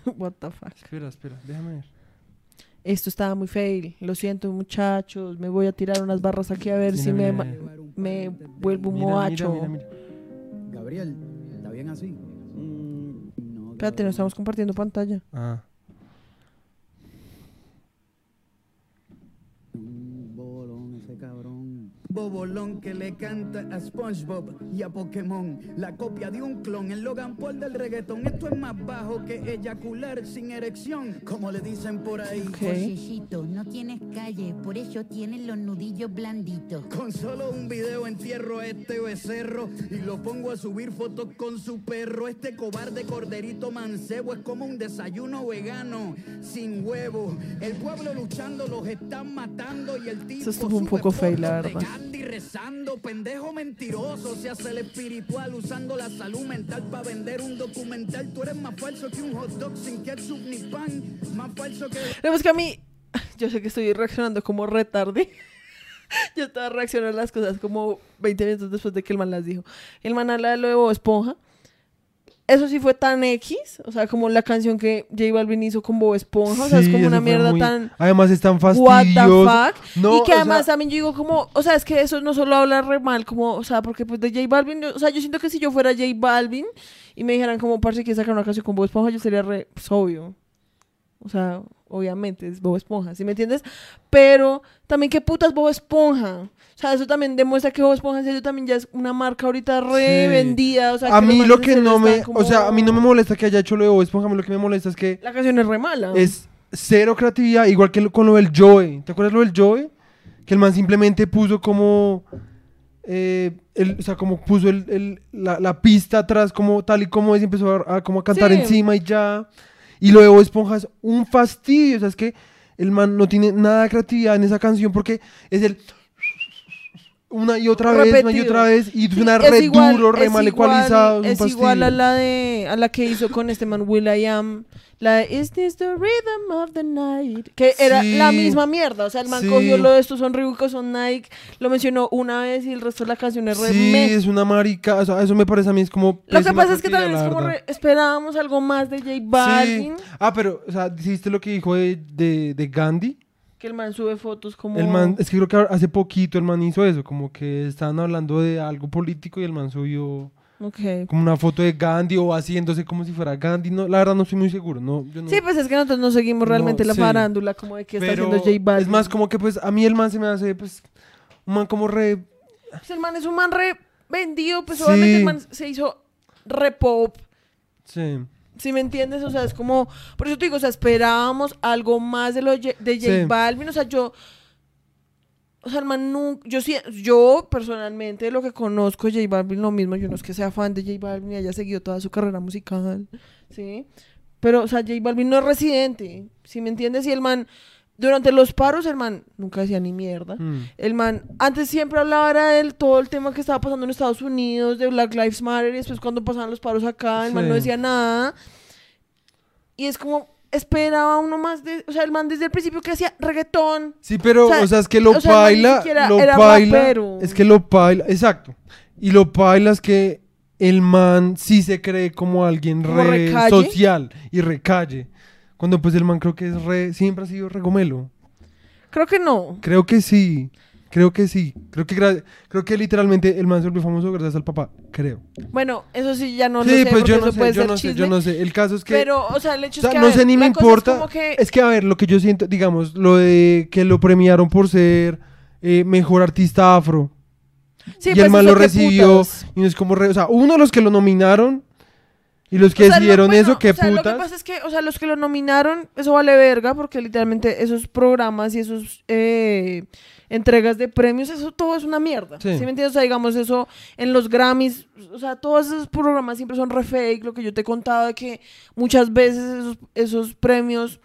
What the fuck. Espera, espera, déjame ver. Esto estaba muy fail. Lo siento, muchachos. Me voy a tirar unas barras aquí a ver Mira, si mira, me, mira. me vuelvo un moacho. Gabriel, ¿está bien así? Mm, no, Espérate, no estamos compartiendo pantalla. Ah. Un bolón ese cabrón. Bobolón que le canta a SpongeBob y a Pokémon. La copia de un clon, el Logan Paul del reggaetón. Esto es más bajo que eyacular sin erección, como le dicen por ahí. Ok. Josecito, no tienes calle, por eso tienes los nudillos blanditos. Con solo un video entierro a este becerro y lo pongo a subir fotos con su perro. Este cobarde corderito mancebo es como un desayuno vegano sin huevo. El pueblo luchando los están matando y el tipo Eso estuvo un poco fail, la verdad. Gandhi rezando, pendejo mentiroso, se hace el espiritual usando la salud mental para vender un documental. Tú eres más falso que un hot dog sin ketchup ni pan, más falso que Pero es que a mí, yo sé que estoy reaccionando como retarde. Yo estaba reaccionando a las cosas como 20 minutos después de que el man las dijo. El man habla de lo de Bob Esponja. Eso sí fue tan X, o sea, como la canción que J Balvin hizo con Bob Esponja, o sea, es como una mierda muy- tan Además es tan what the fastidioso. fuck. No, y que además sea, también yo digo como, o sea, es que eso no solo habla re mal, como, o sea, porque pues de J Balvin, yo- o sea, yo siento que si yo fuera J Balvin y me dijeran como, parce, que sacar una canción con Bob Esponja, yo sería re, pues, obvio. O sea, obviamente es Bob Esponja, ¿sí me entiendes? Pero también, ¿qué putas Bob Esponja? O sea, eso también demuestra que Bob Esponja serio también ya es una marca ahorita re Sí. vendida. O sea, a mí lo que no me, están o sea, a mí no me como- molesta que haya hecho lo de Bob Esponja, a mí lo que me molesta es que La canción es re mala. es cero creatividad, igual que con lo del Joe. ¿Te acuerdas lo del Joe? Que el man simplemente puso como, eh, el- o sea, como puso el- el- la, la pista atrás como tal y como es y empezó a, a como a cantar Sí. encima y ya. Y lo de un fastidio, o sea, es que el man no tiene nada de creatividad en esa canción porque es el una y otra vez, una y Repetido. otra vez y Sí, suena es re igual- duro, re mal igual- ecualizado, es Es igual a la de a la que hizo con este man Will I Am, la de Is this the rhythm of the night? Que era Sí. la misma mierda, o sea, el man Sí. cogió lo de estos son Reebok, son Nike, lo mencionó una vez y el resto de la canción es re Sí, meh. es una marica, o sea, eso me parece a mí es como Lo que pasa es que también es como re- esperábamos algo más de J Balvin. Ah, pero, o sea, ¿hiciste lo que dijo de, de, de Gandhi? Que el man sube fotos como El man, es que creo que hace poquito el man hizo eso, como que estaban hablando de algo político y el man subió como una foto de Gandhi o haciéndose como si fuera Gandhi. No, la verdad no estoy muy seguro, no, yo no- Sí, pues es que nosotros no seguimos realmente No, la sí. farándula como de que está haciendo J Balvin. es más como que pues a mí el man se me hace pues un man como re... Pues el man es un man re vendido, pues Sí. obviamente el man se hizo re pop. Sí. Si me entiendes, o sea, es como, por eso te digo, o sea, esperábamos algo más de lo de J Sí. Balvin, o sea, yo, o sea, man nunca, yo sí, yo personalmente lo que conozco de J Balvin, lo mismo, yo no es que sea fan de J Balvin y haya seguido toda su carrera musical, ¿sí? Pero, o sea, J Balvin no es residente, si me entiendes, y el man, durante los paros, el man nunca decía ni mierda. Mm. El man, antes siempre hablaba era del todo el tema que estaba pasando en Estados Unidos, de Black Lives Matter, y después cuando pasaban los paros acá, el man no decía nada. Y es como, esperaba uno más de, o sea, el man desde el principio que hacía reggaetón. Sí, pero, O o sea, es que lo o sea, baila, lo era baila, rapero. es que lo baila, exacto. Y lo baila es que el man sí se cree como alguien ¿Como re recalle? social y recalle. Cuando pues el man creo que es re, siempre ha sido regomelo. Creo que no. Creo que sí, creo que sí. Creo que, creo que literalmente el man se volvió famoso gracias al papá, creo. Bueno, eso sí ya no lo sí, sé, pues yo no sé, yo no sé, yo no sé. El caso es que... Pero, o sea, el hecho O sea, es que, no ver, sé ni me es importa. que- Es que, a ver, lo que yo siento, digamos, lo de que lo premiaron por ser eh, mejor artista afro. Sí, y pues el man eso lo recibió. putas. Y no es como. re- o sea, uno de los que lo nominaron. Y los que O sea, lo- decidieron bueno, eso, qué o sea, Lo que pasa es que, o sea, los que lo nominaron, eso vale verga, porque literalmente esos programas y esos eh, entregas de premios, eso todo es una mierda. Sí. ¿Sí, me entiendes? O sea, digamos eso en los Grammys, o sea, todos esos programas siempre son re fake, lo que yo te he contado de que muchas veces esos, esos premios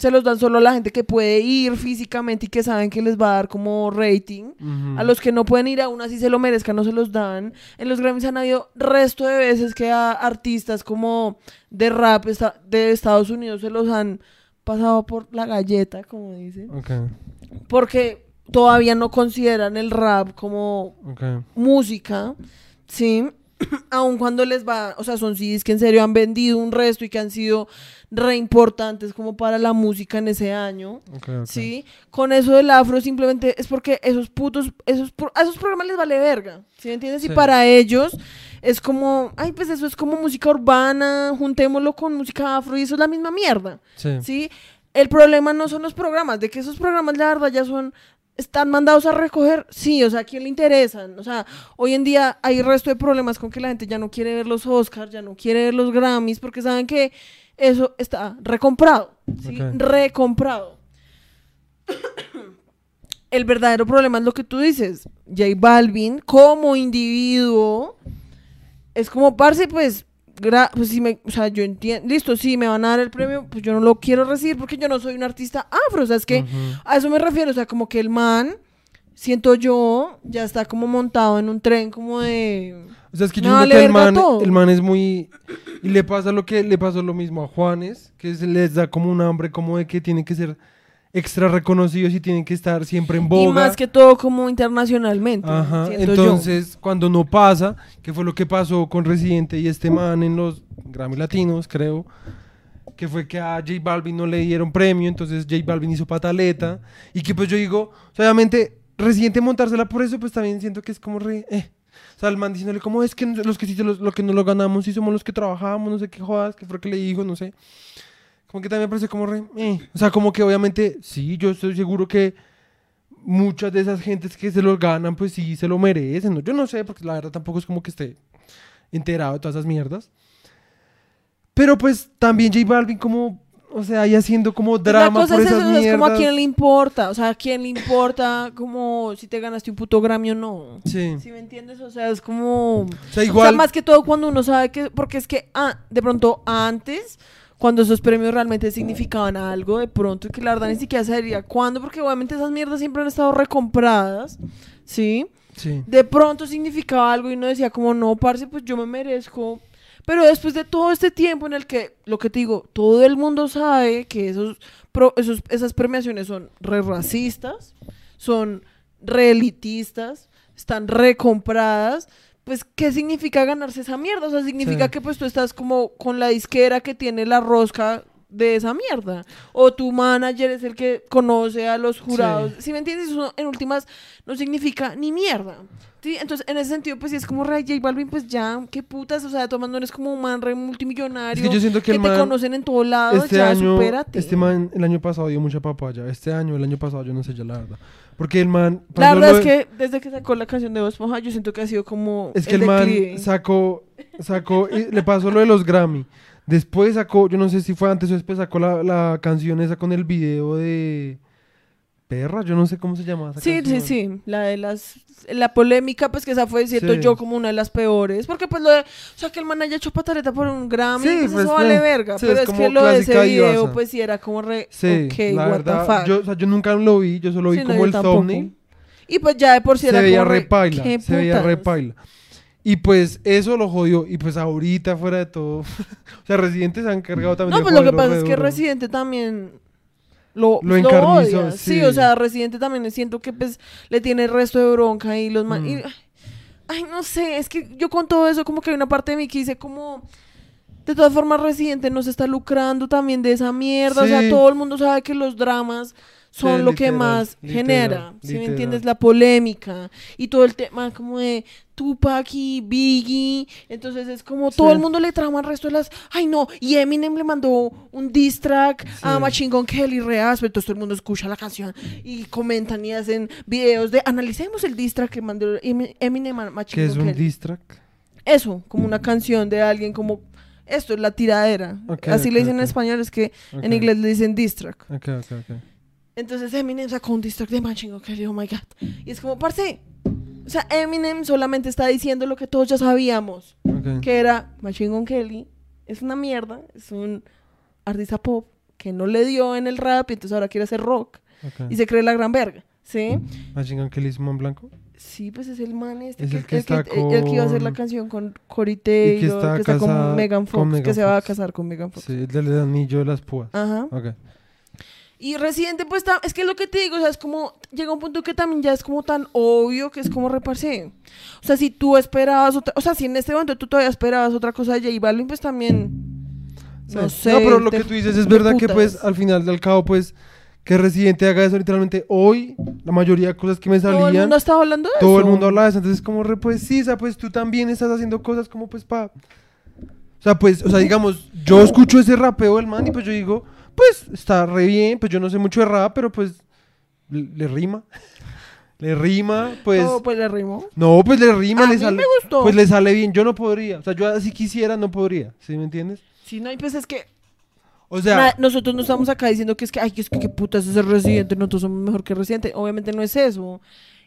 se los dan solo a la gente que puede ir físicamente y que saben que les va a dar como rating. A los que no pueden ir aún así se lo merezcan, no se los dan. En los Grammys han habido resto de veces que a artistas como de rap de Estados Unidos se los han pasado por la galleta, como dicen. Porque todavía no consideran el rap como música, ¿sí? Aun cuando les va, o sea, son CDs que en serio han vendido un resto y que han sido re importantes como para la música en ese año. ok, ok. Sí, con eso del afro simplemente es porque esos putos, esos, a esos programas les vale verga, ¿sí me entiendes? Sí. Y para ellos es como, ay, pues eso es como música urbana, juntémoslo con música afro y eso es la misma mierda, Sí. ¿sí? El problema no son los programas, de que esos programas la verdad ya son, están mandados a recoger, sí, o sea, ¿a quién le interesan? O sea, hoy en día hay resto de problemas con que la gente ya no quiere ver los Oscars, ya no quiere ver los Grammys, porque saben que eso está recomprado, ¿sí? Recomprado. El verdadero problema es lo que tú dices. J Balvin, como individuo, es como, parce, pues, gra- pues si me, o sea, yo entiendo, listo, sí, me van a dar el premio, pues yo no lo quiero recibir porque yo no soy un artista afro, o sea, es que a eso me refiero, o sea, como que el man, siento yo, ya está como montado en un tren como de... O sea, es que yo siento que el man, todo. el man es muy... Y le pasa lo que le pasó lo mismo a Juanes, que se les da como un hambre como de que tienen que ser extra reconocidos y tienen que estar siempre en boga. Y más que todo como internacionalmente, Ajá, siento yo. entonces cuando no pasa, que fue lo que pasó con Residente y este man en los Grammy Latinos, creo, que fue que a J Balvin no le dieron premio, entonces J Balvin hizo pataleta, y que pues yo digo, obviamente Residente montársela por eso, pues también siento que es como re... eh. O sea, el man diciéndole, ¿cómo es que los que sí, los, lo que no lo ganamos sí somos los que trabajamos, no sé qué jodas, qué fue lo que le dijo, no sé. Como que también me parece como re... eh. O sea, como que obviamente, sí, yo estoy seguro que muchas de esas gentes que se lo ganan, pues sí se lo merecen. ¿no? Yo no sé, porque la verdad tampoco es como que esté enterado de todas esas mierdas. Pero pues también J Balvin como, o sea, ahí haciendo como drama la cosa por es esas eso, mierdas. es como a quién le importa, o sea, a quién le importa como si te ganaste un puto Grammy o no. Sí. ¿Sí me entiendes? O sea, es como... O sea, O igual... sea, más que todo cuando uno sabe que... Porque es que, ah, de pronto antes, cuando esos premios realmente significaban algo, de pronto, que la verdad ni siquiera sabría cuándo, porque obviamente esas mierdas siempre han estado recompradas, ¿sí? Sí. De pronto significaba algo y uno decía como, no, parce, pues yo me merezco... Pero después de todo este tiempo en el que, lo que te digo, todo el mundo sabe que esos, pro- esos, esas premiaciones son re racistas, son re elitistas, están recompradas, pues, ¿qué significa ganarse esa mierda? O sea, significa Sí. que pues tú estás como con la disquera que tiene la rosca de esa mierda. O tu manager es el que conoce a los jurados. Si me entiendes? Eso en últimas no significa ni mierda. ¿Sí? Entonces, en ese sentido, pues si es como Ray J Balvin, pues ya, qué putas, o sea, tomando eres como un man re multimillonario. Es que yo siento que el te man conocen en todos lados, Este ya año, supérate. este man el año pasado dio mucha papaya. Este año, el año pasado, yo no sé ya la verdad. Porque el man... La verdad lo es que desde que sacó la canción de Voz Esponja, yo siento que ha sido como Es que el, man sacó, sacó, y le pasó lo de los Grammy. Después sacó, yo no sé si fue antes o después, sacó la, la canción esa con el video de Perra, yo no sé cómo se llama. esa Sí, sí, canción. sí, la de las la polémica pues que esa fue siento Sí. yo como una de las peores, porque pues lo de, o sea, que el man haya hecho pataleta por un Grammy, Sí, pues, pues, eso vale eh, verga, sí, pero es que lo de ese video pues sí era como re Sí, ok, la what verdad, the fuck. yo, o sea, yo nunca lo vi, yo solo vi no, como el thumbnail. Y pues ya de por sí se era veía como re paila, ¿qué se veía re putas? paila. Y pues eso lo jodió. Y pues ahorita, fuera de todo. o sea, Residentes se han cargado también. No, pues lo que pasa es que. Residente también lo, Lo odia. Sí. sí. o sea, Residente también siento que pues le tiene el resto de bronca y los Mm. y- ay, no sé, es que yo con todo eso como que hay una parte de mí que dice como de todas formas Residente no se está lucrando también de esa mierda, o sea, todo el mundo sabe que los dramas son Sí, lo que literal, más literal, genera, si me literal. entiendes, la polémica y todo el tema como de Tupac y Biggie, entonces es como todo Sí. el mundo le trama al resto de las, ay no, y Eminem le mandó un diss track a Sí. Machine Gun Kelly re áspero, entonces todo el mundo escucha la canción y comentan y hacen videos de, analicemos el diss track que mandó Em- Eminem a Que Machine es Gun un Kelly. diss track. Eso, como una canción de alguien como, esto es la tiradera, Ok, así ok, le dicen en ok. español, es que en inglés le dicen diss track. Entonces Eminem sacó un diss track de Machine Gun Kelly, oh my god. Y es como, parce, o sea, Eminem solamente está diciendo lo que todos ya sabíamos, Ok. que era Machine Gun Kelly es una mierda, es un artista pop que no le dio en el rap y entonces ahora quiere hacer rock ok. y se cree la gran verga, ¿sí? Machine Gun Kelly Simón Blanco. Sí, pues es el man este, Es que, el que está el que iba a hacer la con- canción con Cory Taylor, está que está casada con Megan Fox, con que Megan se va a Fox. casar con Megan Fox. Sí, el del anillo de las púas. Ajá. Ok. Y Residente, pues, es que es lo que te digo, o sea, es como, llega un punto que también ya es como tan obvio que es como reparse. O sea, si tú esperabas otra, o sea, si en este momento tú todavía esperabas otra cosa de J Balvin, pues también, no Sí. sé. No, pero lo que tú dices es verdad que pues al final del cabo pues que Residente haga eso literalmente hoy, la mayoría de cosas que me Todo el salían, mundo estaba hablando de todo el eso. mundo hablaba de eso, entonces como re, pues sí, o sea, pues tú también estás haciendo cosas como pues pa... O sea, pues, o sea, digamos, yo escucho ese rapeo del man y pues yo digo, pues está re bien, pues yo no sé mucho de rap, pero pues le, le rima. le rima, pues... Todo, pues le rimó. No, pues le rima, A le mí sale... me gustó. Pues le sale bien, yo no podría. O sea, yo así quisiera, no podría, ¿sí me entiendes? Sí, no, y pues es que O sea... na- nosotros no estamos acá diciendo que es que, ay, que es que qué putas es el Residente, nosotros somos mejor que Residente. Obviamente no es eso.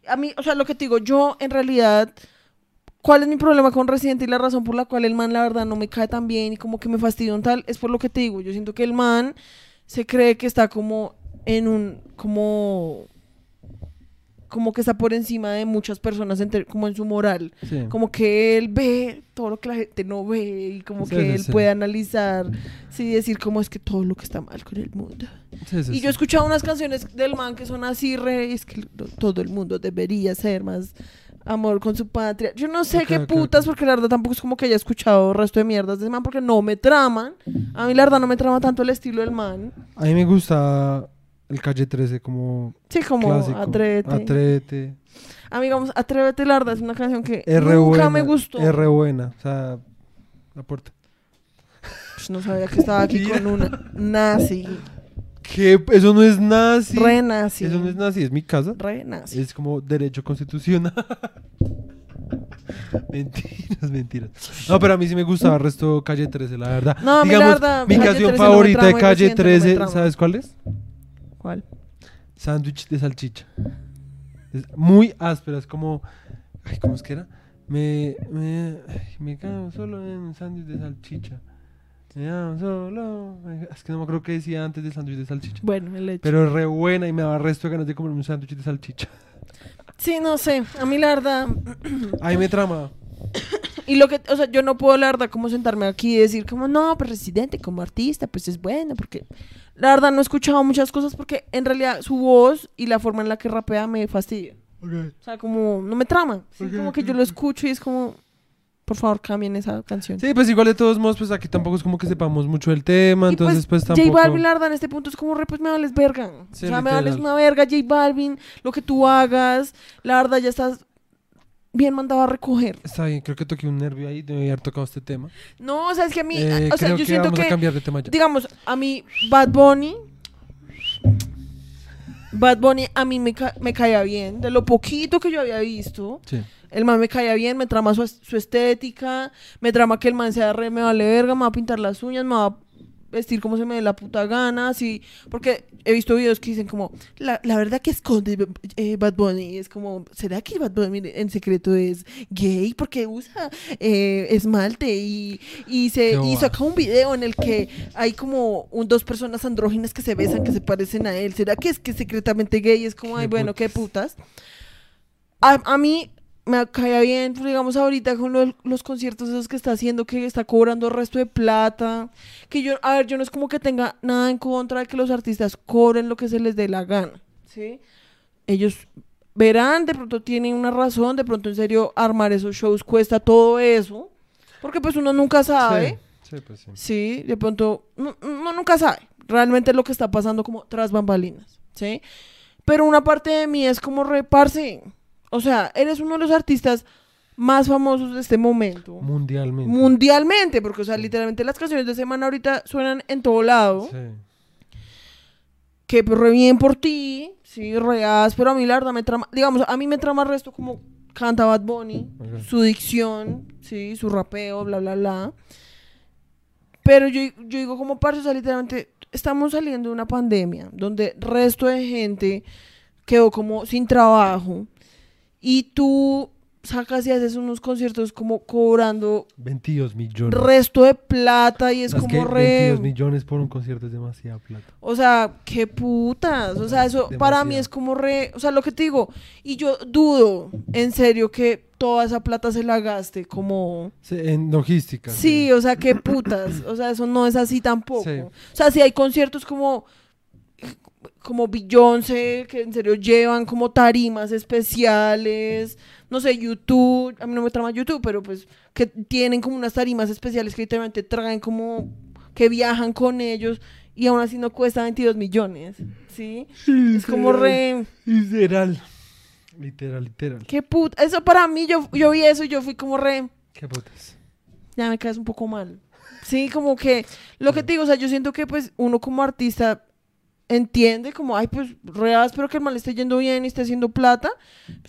A mí, o sea, lo que te digo, yo en realidad, ¿cuál es mi problema con Residente y la razón por la cual el man, la verdad, no me cae tan bien y como que me fastidia un tal? Es por lo que te digo. Yo siento que el man se cree que está como en un, como, como que está por encima de muchas personas, en como en su moral. sí. Como que él ve todo lo que la gente no ve y como Sí, que sí, él puede analizar, sí, decir cómo es que todo lo que está mal con el mundo. Y yo he escuchado unas canciones del man que son así, re, es que todo el mundo debería ser más amor con su patria. Yo no sé qué putas, porque la verdad tampoco es como que haya escuchado el resto de mierdas de ese man, porque no me traman. A mí la verdad no me trama tanto el estilo del man. A mí me gusta el Calle 13 como Sí, como clásico. Atrévete. Atrévete. A mí, Atrévete, la verdad es una canción que nunca buena, me gustó. Re buena. O sea, la puerta. Pues no sabía que estaba aquí con una nazi. ¿Qué? Eso no es nazi. Re nazi. Eso no es nazi, es mi casa. Re nazi. Es como derecho constitucional. mentiras, mentiras. No, pero a mí sí me gustaba el resto Calle 13, la verdad. No, Digamos, verdad, mi canción 13 no me favorita de Calle Residente no me 13, trama. ¿sabes cuál es? ¿Cuál? Sándwich de salchicha. Es muy áspera, es como. Ay, ¿cómo es que era? Me. Me, ay, me cago solo en un sándwich de salchicha. Solo. Es que no me acuerdo qué decía antes del sándwich de salchicha. Bueno, el hecho. Pero re buena y me daba resto de ganas de comerme un sándwich de salchicha. Sí, no sé. A mí la verdad. Ahí me trama. Y lo que. O sea, yo no puedo la verdad como sentarme aquí y decir, como, no, pero Residente como artista, pues es bueno, porque. La verdad no he escuchado muchas cosas porque en realidad su voz y la forma en la que rapea me fastidia. O sea, como, no me trama. Sí, como que yo lo escucho y es como, por favor, cambien esa canción. Sí, pues igual de todos modos, pues aquí tampoco es como que sepamos mucho del tema, Y entonces pues, tampoco. J Balvin, la verdad, en este punto es como, re, pues me vales verga. Sí, o sea, me vales una verga, J Balvin, lo que tú hagas. La verdad, ya estás bien mandado a recoger. Está bien, creo que toqué un nervio ahí de haber tocado este tema. No, o sea, es que a mí, Eh, o sea, yo que siento vamos que, a cambiar de tema ya. digamos, a mí, Bad Bunny, Bad Bunny a mí me, ca- me caía bien, de lo poquito que yo había visto. Sí. El man me caía bien, me trama su, su estética, me trama que el man sea re, me vale verga, me va a pintar las uñas, me va a vestir como se me dé la puta gana, así, porque he visto videos que dicen como, la, la verdad que esconde eh, Bad Bunny, es como, ¿será que Bad Bunny en secreto es gay? Porque usa eh, esmalte y, y, se, y saca un video en el que hay como un, dos personas andróginas que se besan, que se parecen a él, ¿será que es que es secretamente gay? Es como, ay, bueno, qué putas. A, a mí me caía bien, digamos, ahorita con los, los conciertos esos que está haciendo, que está cobrando resto de plata. Que yo, a ver, yo no es como que tenga nada en contra de que los artistas cobren lo que se les dé la gana, ¿sí? Ellos verán, de pronto tienen una razón, de pronto en serio armar esos shows cuesta todo eso. Porque pues uno nunca sabe. Sí, pues sí. Sí, de pronto, no- uno nunca sabe realmente lo que está pasando como tras bambalinas, ¿sí? Pero una parte de mí es como reparse. O sea, eres uno de los artistas más famosos de este momento. Mundialmente. Mundialmente, porque, o sea, literalmente las canciones de semana ahorita suenan en todo lado. Sí. Que pues, re bien por ti, sí, reas, pero a mí la verdad me trama, digamos, a mí me trama el resto como canta Bad Bunny, su dicción, sí, su rapeo, bla, bla, bla. Pero yo, yo digo como parce, o sea, literalmente, estamos saliendo de una pandemia donde resto de gente quedó como sin trabajo y tú sacas y haces unos conciertos como cobrando 22 millones. resto de plata y es como que re... 22 millones por un concierto es demasiada plata. O sea, qué putas. O sea, eso para mí es como re. O sea, lo que te digo. Y yo dudo, en serio, que toda esa plata se la gaste como. Sí, En logística. Sí, o sea, qué putas. O sea, eso no es así tampoco. Sí. O sea, si hay conciertos como. Como Beyoncé, que en serio llevan como tarimas especiales. No sé, YouTube. A mí no me trama YouTube, pero pues que tienen como unas tarimas especiales que literalmente traen como. que viajan con ellos y aún así no cuesta 22 millones. ¿Sí? Es como re. Literal. Literal, literal. Qué puta. Eso para mí, yo, yo vi eso y yo fui como re. Qué putas. ya me caes un poco mal. Sí, como que lo que te digo, o sea, yo siento que pues uno como artista entiende como, ay, pues reas, pero que el mal esté yendo bien y esté haciendo plata.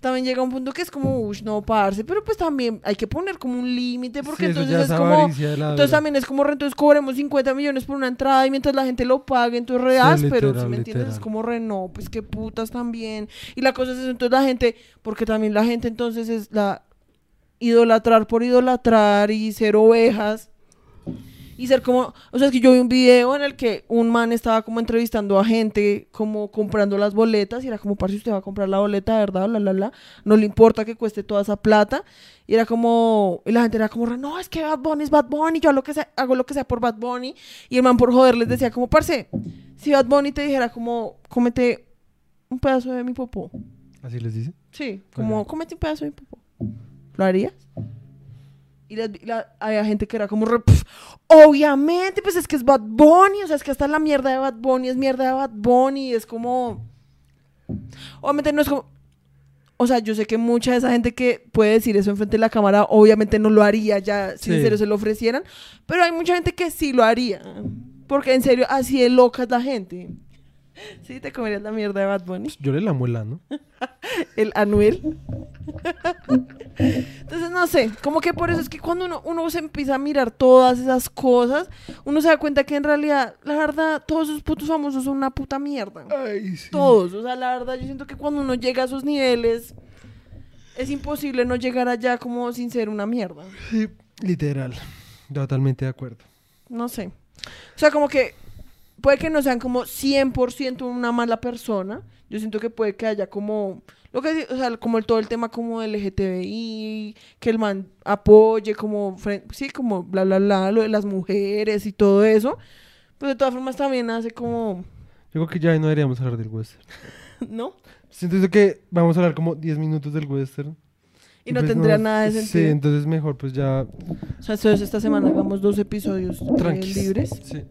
También llega un punto que es como, uff, no, parce, pero pues también hay que poner como un límite porque Sí, entonces es es como... Entonces también es como, re, entonces cobremos 50 millones por una entrada y mientras la gente lo pague, entonces reas, Sí, pero si me entiendes, es como re, no, pues qué putas también. Y la cosa es eso, entonces la gente, porque también la gente entonces es la idolatrar por idolatrar y ser ovejas. Y ser como, o sea, es que yo vi un video en el que un man estaba como entrevistando a gente, como comprando las boletas, y era como, parce, usted va a comprar la boleta, ¿verdad? La, la, la. No le importa que cueste toda esa plata. Y era como, y la gente era como, no, es que Bad Bunny es Bad Bunny, yo hago lo que sea, hago lo que sea por Bad Bunny. Y el man por joder les decía como, parce, si Bad Bunny te dijera como, cómete un pedazo de mi popó. Así les dice. Sí, como, cómete un pedazo de mi popó. ¿Lo harías? Y la- la- había gente que era como, re, "Pf, obviamente, pues es que es Bad Bunny, o sea, es que hasta la mierda de Bad Bunny es mierda de Bad Bunny, es como... Obviamente no es como... O sea, yo sé que mucha de esa gente que puede decir eso enfrente de la cámara, obviamente no lo haría ya, si en Sí. serio se lo ofrecieran, pero hay mucha gente que sí lo haría, porque en serio, así de loca es la gente. Sí, te comerías la mierda de Bad Bunny Yo le lamo el ano. el Anuel. Entonces, no sé, como que por eso es que cuando uno, uno se empieza a mirar todas esas cosas, uno se da cuenta que en realidad, la verdad, todos esos putos famosos son una puta mierda. Ay, sí. Todos, o sea, la verdad, yo siento que cuando uno llega a esos niveles, es imposible no llegar allá como sin ser una mierda. Sí, literal. Totalmente de acuerdo. No sé. O sea, como que puede que no sean como 100% una mala persona. Yo siento que puede que haya como lo que o sea, como el, todo el tema como LGTBI, que el man apoye como sí, como bla bla bla, lo de las mujeres y todo eso. Pero de todas formas también hace como Yo creo que ya no deberíamos hablar del western. ¿no? Siento que vamos a hablar como 10 minutos del western. Y no pues tendría nada de Sí, sentido. entonces mejor pues ya O sea, entonces esta semana hagamos dos episodios eh, tranquilos. libres. Sí.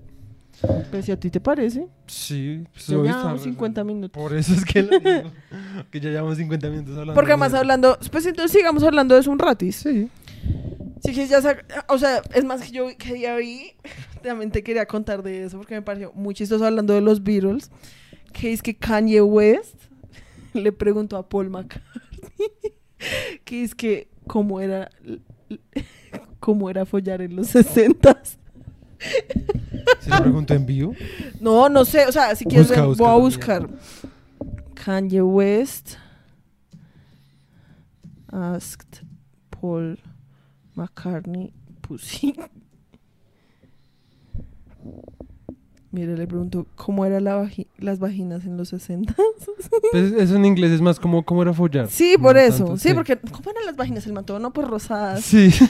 Pues si a ti te parece. Sí, pues Ya llevamos está- 50 minutos. Por eso es que lo digo, que ya llevamos 50 minutos hablando. Porque de además hablando, pues entonces sigamos hablando de eso un ratis. Sí. Sí, que ya o sea, es más que yo que ya vi, también te quería contar de eso porque me pareció muy chistoso hablando de los Beatles, que es que Kanye West le preguntó a Paul McCartney que es que cómo era cómo era follar en los 60 Se lo pregunto en vivo. No, no sé, o sea, si quieres Busca, ver, busca voy a buscar Kanye West asked Paul McCartney pussy. Mire, le pregunto cómo eran la las vaginas en los 60. Pues eso en inglés es más como cómo era follar. Sí, no por eso. tanto, sí, porque ¿cómo eran las vaginas? El manto, no, pues rosadas. Sí.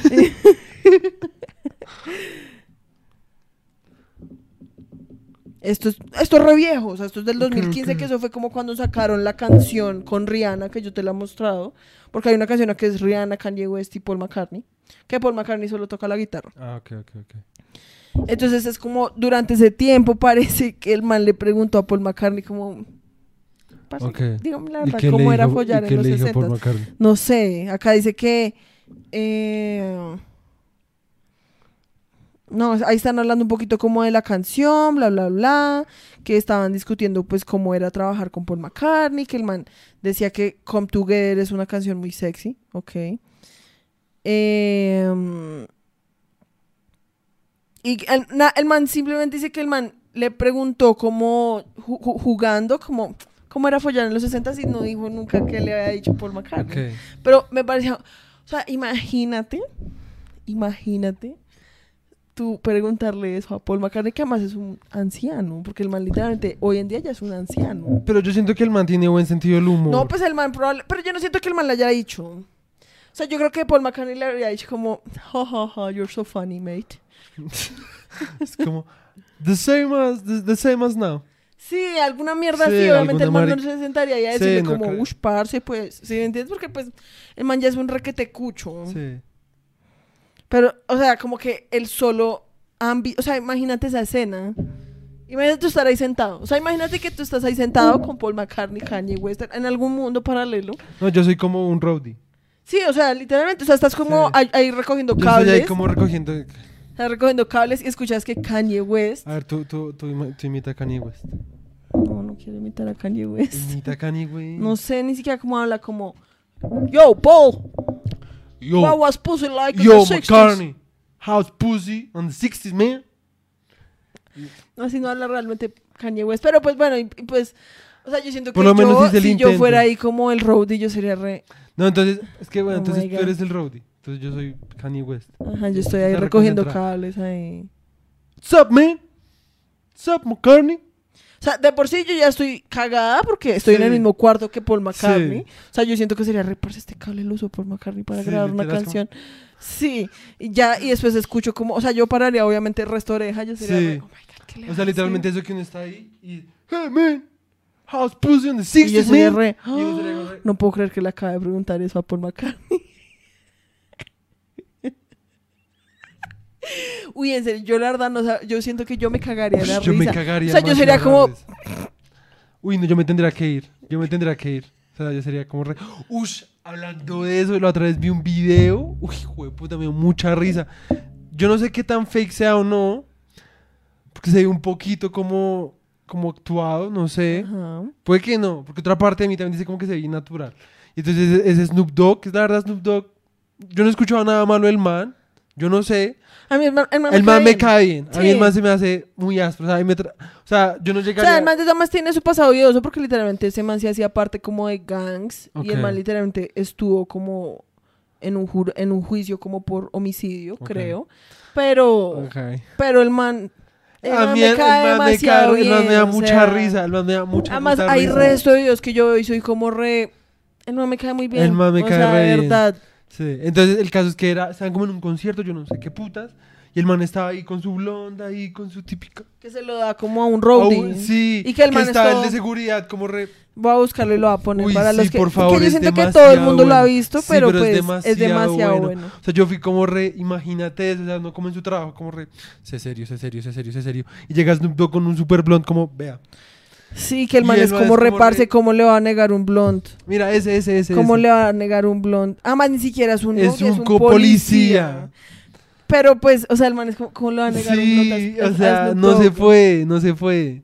Esto es, esto es re viejo, o sea, esto es del Creo 2015, que- que eso fue como cuando sacaron la canción con Rihanna, que yo te la he mostrado, porque hay una canción que es Rihanna, Kanye West y Paul McCartney, que Paul McCartney solo toca la guitarra. Ah, ok, ok, ok. Entonces es como, durante ese tiempo parece que el man le preguntó a Paul McCartney como, parce, Ok. dígame la ¿Y verdad, ¿cómo era follar en los le dijo 60? Paul McCartney? No sé, acá dice que... eh, no, ahí están hablando un poquito como de la canción, bla, bla, bla, que estaban discutiendo pues cómo era trabajar con Paul McCartney, que el man decía que Come Together es una canción muy sexy, ok. Em, y el, na- el man simplemente dice que el man le preguntó como ju- ju- jugando, como cómo era follar en los 60 y no dijo nunca que le había dicho Paul McCartney. Pero me pareció, o sea, imagínate, imagínate tú preguntarle eso a Paul McCartney, que además es un anciano, porque el man literalmente hoy en día ya es un anciano. Pero yo siento que el man tiene buen sentido del humor. No, pues el man probable, pero yo no siento que el man le haya dicho. O sea, yo creo que Paul McCartney le habría dicho como, ja, ja, ja, you're so funny, mate. Es como, the same as, the, the same as now. Sí, alguna mierda Sí, así, obviamente el man no se sentaría ahí a Sí, decirle no como, ush, parce, pues, ¿sí me entiendes? Porque pues el man ya es un requete cucho. Sí. Pero, o sea, como que el solo ambi... O sea, imagínate esa escena. Imagínate tú estar ahí sentado. O sea, imagínate que tú estás ahí sentado con Paul McCartney, Kanye West, en algún mundo paralelo. No, yo soy como un roadie. Sí, o sea, literalmente, o sea, estás como Sí. ahí, ahí recogiendo Yo estoy cables. ahí como recogiendo... Estás recogiendo cables y escuchas que Kanye West... A ver, tú, tú, tú, tú imita a Kanye West. No, no quiero imitar a Kanye West. Imita a Kanye West. No sé ni siquiera cómo habla como... Yo, Paul, Yo, what was pussy like in yo, the 60s? McCartney. House pussy on the 60s, man. Así no habla realmente Kanye West. Pero pues bueno, y, y pues... O sea, yo siento que Por lo menos yo, el si yo intento. fuera ahí como el roadie, yo sería re... No, entonces, es que bueno, Oh entonces tú eres el roadie. Entonces yo soy Kanye West. Ajá, yo estoy ahí recogiendo cables ahí. What's up, man? What's up, McCartney? O sea, de por sí yo ya estoy cagada porque estoy en el mismo cuarto que Paul McCartney. Sí. O sea, yo siento que sería reparse este cable lo usó Paul McCartney para Sí, grabar una como- canción. Sí, y ya, y después escucho como, o sea, yo pararía obviamente el resto de oreja, yo sería re, oh my God, ¿qué le O sea, literalmente eso que uno está ahí y... Hey, man. House pussy on the Y yo 60s, sería man. re, Y uno sería como re- no puedo creer que le acabe de preguntar eso a Paul McCartney. Uy, en serio, yo la verdad no yo siento que yo me cagaría de la Yo me cagaría. O sea, yo sería como. Uy, no, yo me tendría que ir. Yo me tendría que ir. O sea, yo sería como re... Ush, hablando de eso, la otra vez vi un video. Uy, hijo de puta, me dio mucha risa. Yo no sé qué tan fake sea o no. Porque se ve un poquito como... Como actuado, no sé. Puede que no, porque otra parte de mí también dice como que se ve natural. Y entonces ese, ese Snoop Dogg, que es la verdad Snoop Dogg, yo no he escuchado nada malo del man, yo no sé. A mí el man, el man el man me bien. cae bien, a mí el man se me hace muy áspero, o sea, me tra- o sea yo no O llegaría... sea, el man de Damas tiene su pasado odioso porque literalmente ese man se hacía parte como de gangs y el man literalmente estuvo como en un, jur- en un juicio como por homicidio, creo. Pero, Ok. pero el man, el a man mí me cae el man me cae, el man me bien, da o mucha sea, risa, el man me da mucha Además, puta hay risa. resto de videos que yo veo y soy como re... El man me cae muy bien. El man me o cae sea, re de bien. Sí, entonces el caso es que era, estaban como en un concierto, yo no sé qué putas, y el man estaba ahí con su blonda, ahí con su típica... Que se lo da como a un roadie. Oh, sí, Y que el man es estaba el de seguridad como re... Voy a buscarlo y lo voy a poner Uy, para sí, los que... por favor, yo es siento que todo el mundo lo ha visto, Sí, pero, pero es pues demasiado es demasiado bueno. bueno. O sea, yo fui como re, imagínate eso, o sea, no como en su trabajo, como re, sé serio, sé serio, sé serio, sé serio. Y llega Snoop Dogg con un super blond como, vea, Sí, que el man es man como es como reparse, re- ¿cómo le va a negar un blond? mira, ese, ese, ese. ¿Cómo ese. le va a negar un blond? Ah, más ni siquiera es un Es novio, un copolicía. Pero pues, o sea, el man es como, ¿cómo le va a negar un blond? Sí, o sea, no se fue, no se fue.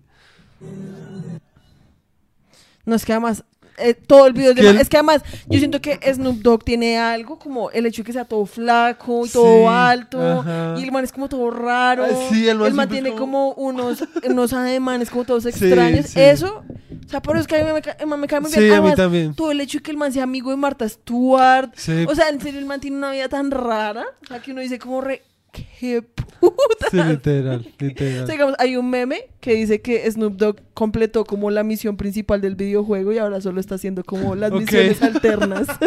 No, es que además, eh, todo el video es, de- es que además, yo siento que Snoop Dogg tiene algo como el hecho de que sea todo flaco y todo Sí, alto. ajá. Y el man es como todo raro. Sí, el man siempre es tiene como- como unos, unos ademanes como todos extraños. sí. Eso, o sea, pero es que a mí me, ca- el man me cae muy bien. Sí, a mí Además, también. todo el hecho de que el man sea amigo de Marta Stewart. Sí, O sea, en serio, el man tiene una vida tan rara. O sea, que uno dice como re... ¡Qué puta! sí, literal, O literal. sea, digamos, hay un meme que dice que Snoop Dogg completó como la misión principal del videojuego y ahora solo está haciendo como las Ok. misiones alternas.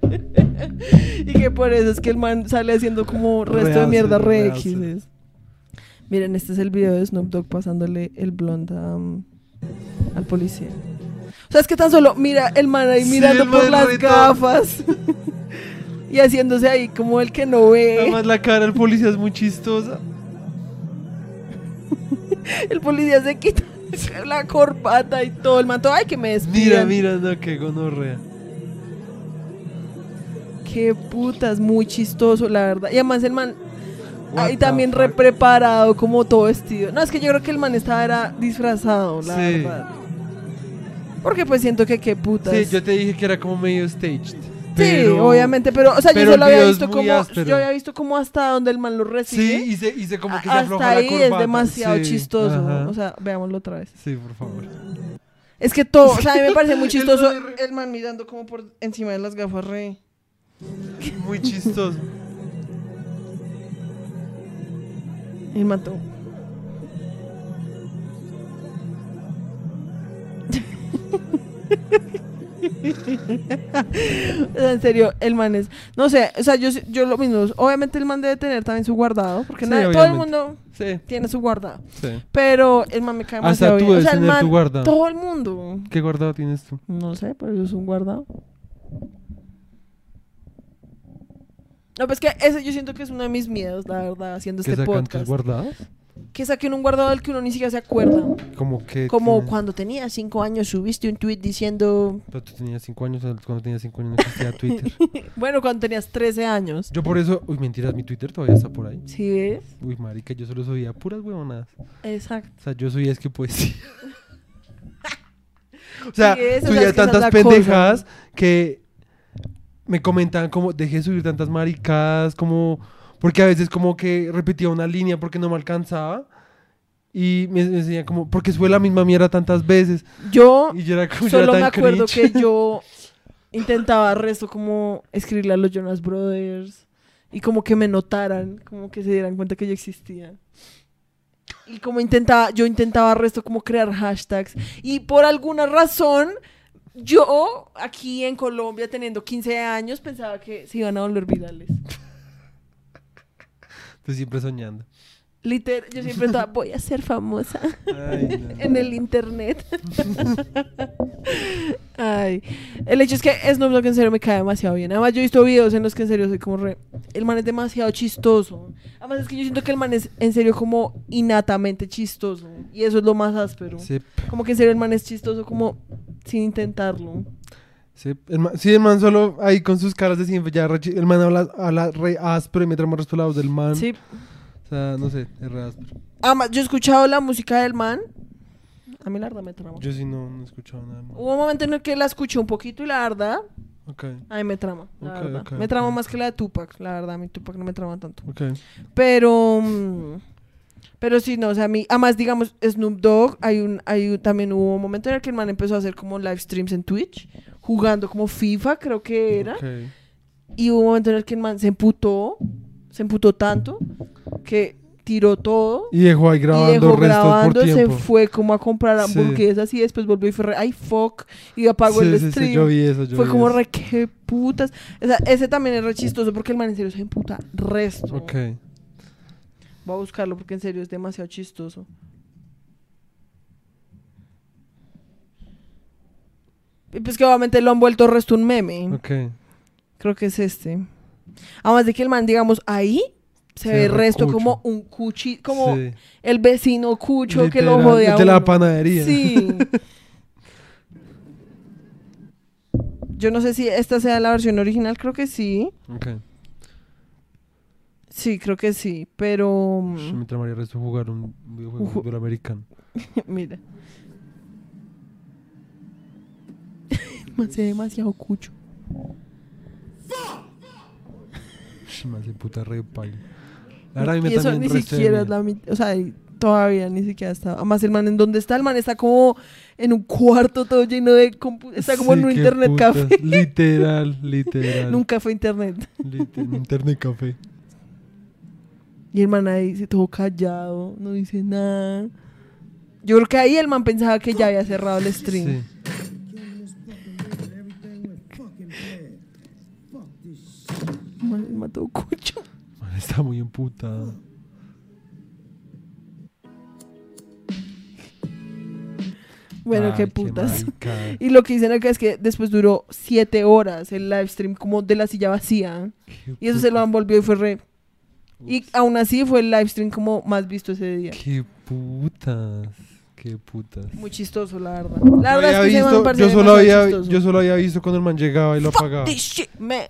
y que por eso es que el man sale haciendo como resto de mierda re X. Miren, este es el video de Snoop Dogg pasándole el blond um, al policía. O sea, es que tan solo mira el man ahí mirando por las gafas. Y haciéndose ahí como el que no ve. Además la cara del policía es muy chistosa. El policía se quita la corbata y todo. El manto, ay, que me Mira, despidan. mira, no, qué gonorrea. Qué putas, muy chistoso, la verdad. Y además el man, the también re preparado, como todo vestido. No, es que yo creo que el man estaba era disfrazado, la Sí. verdad. Porque pues siento que qué putas. Sí, yo te dije que era como medio staged. Pero- obviamente, pero, o sea, pero yo solo había visto como, áspero. yo había visto como hasta donde el man lo recibe. Sí, y se, y se como que se hasta afloja ahí la corbata. es demasiado Sí, chistoso. O sea, veámoslo otra vez. Sí, por favor. Es que todo, o sea, a mí me parece muy chistoso el man mirando como por encima de las gafas re. Muy chistoso. El mató. O sea, en serio, el man es. No sé, o sea, yo, yo lo mismo. Obviamente el man debe tener también su guardado. Porque Sí, nadie- todo el mundo Sí, tiene su guardado. sí. Pero el man me cae tú bien. O sea, el man, tu guardado. todo el mundo. ¿Qué guardado tienes tú? No sé, pero eso es un guardado. No, pues que ese yo siento que es uno de mis miedos, la verdad, haciendo ¿Qué este sacan tus podcast. guardados? Que saquen un guardado del que uno ni siquiera se acuerda. Como que... Como cuando tenía cinco años subiste un tweet diciendo... Pero tú tenías 5 años, cuando tenías 5 años no existía Twitter. Bueno, cuando tenías 13 años. Yo por eso... Uy, mentiras, mi Twitter todavía está por ahí. ¿Sí ves? Uy, marica, yo solo subía puras huevonadas. Exacto. O sea, yo subía es que poesía. o sea, Sí, eso, o sea, subía tantas pendejadas que me comentaban como, dejé de subir tantas maricadas, como... Porque a veces como que repetía una línea porque no me alcanzaba. Y me, me decían como, porque sube la misma mierda tantas veces. Yo Y yo era como, yo solo era me acuerdo cringe. que yo intentaba resto como escribirle a los Jonas Brothers y como que me notaran, como que se dieran cuenta que yo existía. Y como intentaba, yo intentaba resto como crear hashtags y por alguna razón yo aquí en Colombia teniendo 15 años pensaba que se iban a volver virales. Estoy siempre soñando. Liter, yo siempre estaba, voy a ser famosa Ay, no. en el internet. Ay, el hecho es que Snoop Dogg en serio me cae demasiado bien. Además, yo he visto videos en los que en serio soy como re. El man es demasiado chistoso. Además, es que yo siento que el man es en serio como innatamente chistoso. Y eso es lo más áspero. Sí, Como que en serio el man es chistoso como sin intentarlo. Sí, el man, sí, el man solo ahí con sus caras de siempre, ya el man habla, habla re áspero y me trama resto la voz del man. Sí. O sea, no sé, es re áspero. Además, yo he escuchado la música del man. A mí la verdad me trama. Yo sí no, no he escuchado nada más. Hubo un momento en el que la escuché un poquito y la verdad, Ok, a mí me trama. La Ok, verdad. ok, me trama más que la de Tupac. La verdad, a mí Tupac no me trama tanto. ok. Pero. mm, Pero sí, no, o sea, a mí. Además, digamos, Snoop Dogg, hay un, hay un- también hubo un momento en el que el man empezó a hacer como live streams en Twitch, jugando como FIFA, creo que era. Y hubo un momento en el que el man se emputó, se emputó tanto, que tiró todo. Y dejó ahí Y grabando dejó restos grabando, por se fue como a comprar Sí. hamburguesas y después volvió y fue re, ay fuck, y apagó sí, el sí, stream. sí, yo vi eso, yo Fue vi como eso. re, qué putas. O sea, ese también es re chistoso porque el man en serio se emputa resto. Ok. Voy a buscarlo porque en serio es demasiado chistoso. Pues que obviamente lo han vuelto resto un meme. Ok. Creo que es este. Además de que el man, digamos, ahí se, Se ve resto cucho. como un cuchi, como Sí. el vecino cucho que lo Literal, jode a De la uno. panadería. Sí. Yo no sé si esta sea la versión original, creo que sí. Ok. Sí, creo que sí, pero mm, Ush, Me tramaría resto jugar un videojuego de fútbol americano. mira. Man, se ve demasiado cucho. Me hace puta re paila. La verdad, a mí me y eso ni de siquiera es la mitad, o sea, todavía ni siquiera está. Además, el man en donde está, el man está como en un cuarto todo lleno de está como Sí, en un internet putas. café. Literal, literal. Nunca fue internet. Literal, internet café. Y el man ahí se todo callado, no dice nada. Yo creo que ahí el man pensaba que ya había cerrado el stream. Sí. Todo cucho. Está muy emputado. Bueno, Ay, qué putas. y lo que dicen acá es que después duró siete horas el live stream como de la silla vacía. Qué Y eso se lo volvido y fue re. Y aún así fue el live stream como más visto ese día. Qué putas. Qué putas. Muy chistoso, la verdad. La verdad es que visto- parece yo solo había, yo solo había visto cuando el man llegaba y lo apagaba. This shit, man.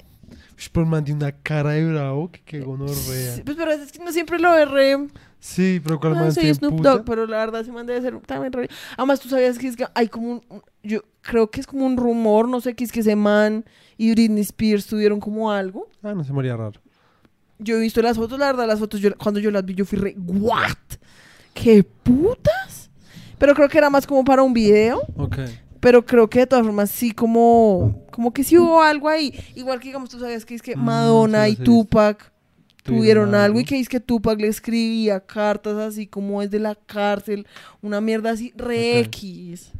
Pero man tiene una cara de bravo que qué gonorrea. Sí, pues pero es que no siempre lo berré. Sí, pero cuál Ah, man soy Snoop? Dogg, pero la verdad ese man debe ser también re... Además, tú sabías que es que hay como un... un- Yo creo que es como un rumor, no sé, que es que ese man y Britney Spears tuvieron como algo. Ah, no se moría raro. Yo he visto las fotos, la verdad, las fotos, yo, cuando yo las vi, yo fui re... ¿What? ¿Qué putas? Pero creo que era más como para un video. Ok. Pero creo que de todas formas sí como... Como que sí hubo algo ahí. Igual que, digamos, tú sabías que es que Mm, Madonna sí, y Tupac Tuvieron algo y que es que Tupac le escribía cartas así como desde la cárcel, una mierda así re. X.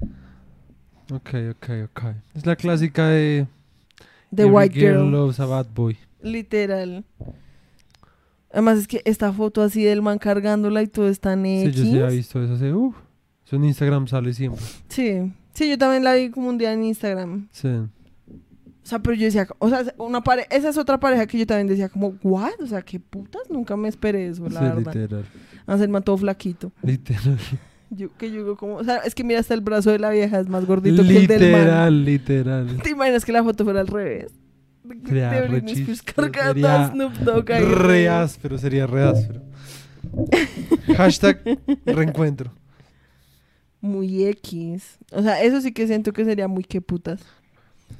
Ok, ok, ok. Es la clásica de... The Every White Girl, loves a bad boy. literal. Además es que esta foto así del man cargándola y todo está en Sí, X. yo sí he visto eso hace... Uf. Eso en Instagram sale siempre. Sí. Sí, yo también la vi como un día en Instagram. Sí. O sea, pero yo decía, o sea, una pare esa es otra pareja que yo también decía como, ¿what? O sea, qué putas, nunca me esperé eso, la sí, verdad. literal. Hacer man todo flaquito. Literal. Yo, que yo digo como, o sea, es que mira hasta el brazo de la vieja es más gordito que el del man. literal, literal. ¿Te imaginas que la foto fuera al revés? Sería de Britney Spears cargando sería a Snoop Dogg ahí. Re áspero, sería re áspero. Hashtag reencuentro. Muy X. O sea, eso sí que siento que sería muy que putas.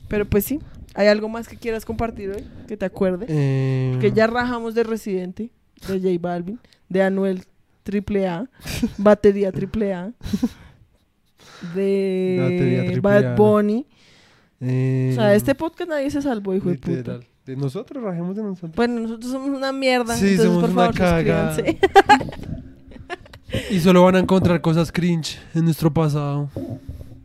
Pero pues sí. ¿Hay algo más que quieras compartir hoy? Que te acuerdes. Eh, Que ya rajamos de Residente, de J Balvin, de Anuel AAA, Batería AAA, de Batería AAA. Bad Bunny. eh, O sea, este podcast nadie se salvó, hijo de puta. De nosotros, rajemos de nosotros. Bueno, nosotros somos una mierda. Sí, entonces, somos por una favor, cagada. suscríbanse. Y solo van a encontrar cosas cringe en nuestro pasado.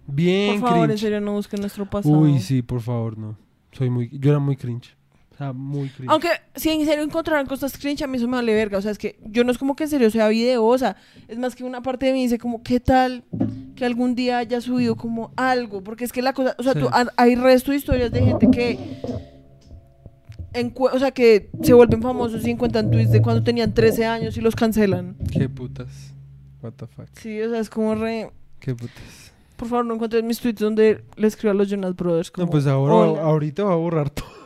Bien Por favor, en serio, no busquen nuestro pasado. Uy, sí, por favor, no. Soy muy, yo era muy cringe. O sea, muy cringe. Aunque si en serio encontraran cosas cringe, a mí eso me vale verga. O sea, es que yo no es como que en serio sea videosa. Es más que una parte de mí dice como, ¿qué tal que algún día haya subido como algo? Porque es que la cosa, o sea, Sí. tú, ha- hay resto de historias de gente que... encue- o sea, que se vuelven famosos y encuentran tweets de cuando tenían 13 años y los cancelan. Qué putas. What the fuck. Sí, o sea, es como re... Qué putas. Por favor, no encuentren mis tweets donde le escribo a los Jonas Brothers como... No, pues ahora, "Hola". ahorita va a borrar todo.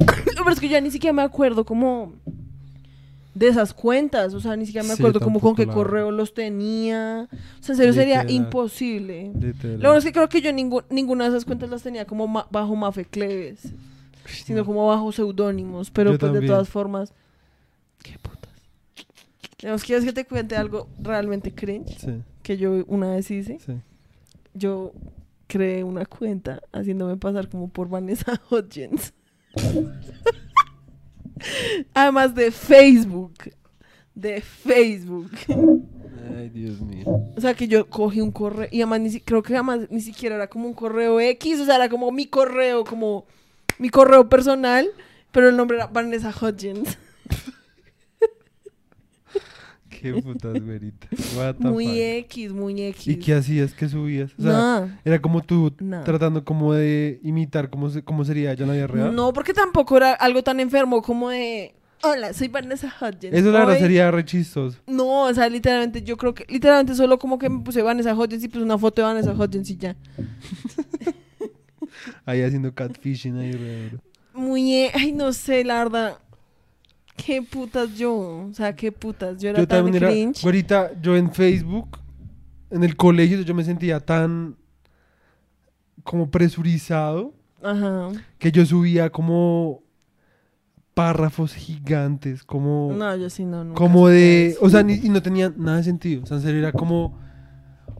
No, pero es que ya ni siquiera me acuerdo como de esas cuentas, o sea, ni siquiera me Sí, acuerdo como con qué la- correo los tenía. O sea, en serio sería imposible. Literal. Lo bueno es que creo que yo ningún- ninguna de esas cuentas las tenía como ma- bajo Mafe Cleves, sino como bajo seudónimos, pero Yo pues de todas formas, qué putas. Digamos, ¿quieres que te cuente algo realmente cringe Sí, que yo una vez hice? sí. Yo creé una cuenta haciéndome pasar como por Vanessa Hudgens. Además de Facebook. De Facebook. Ay, Dios mío. O sea que yo cogí un correo. Y además ni si- creo que además ni siquiera era como un correo X. O sea, era como mi correo, como mi correo personal. Pero el nombre era Vanessa Hudgens. Qué putas, the Muy fuck. X, muy X. ¿Y qué hacías? ¿Qué subías? O sea, era como tú tratando como de imitar cómo, se- cómo sería ella en la vida real. No, porque tampoco era algo tan enfermo como de. Hola, soy Vanessa Hudgens. Eso la verdad sería re chistoso. No, o sea, literalmente, yo creo que, literalmente solo como que me puse Vanessa Hudgens y puse una foto de Vanessa Hudgens y ya. Ahí haciendo catfishing ahí re duro. Muy, ay, no sé, la verdad. Qué putas yo, o sea, qué putas. Yo era Yo tan también era, cringe. güerita, yo en Facebook, en el colegio, yo me sentía tan como presurizado Ajá. que yo subía como párrafos gigantes, como, No, yo sí no. nunca como de, o sea, ni- y no tenía nada de sentido, o sea, en serio era como,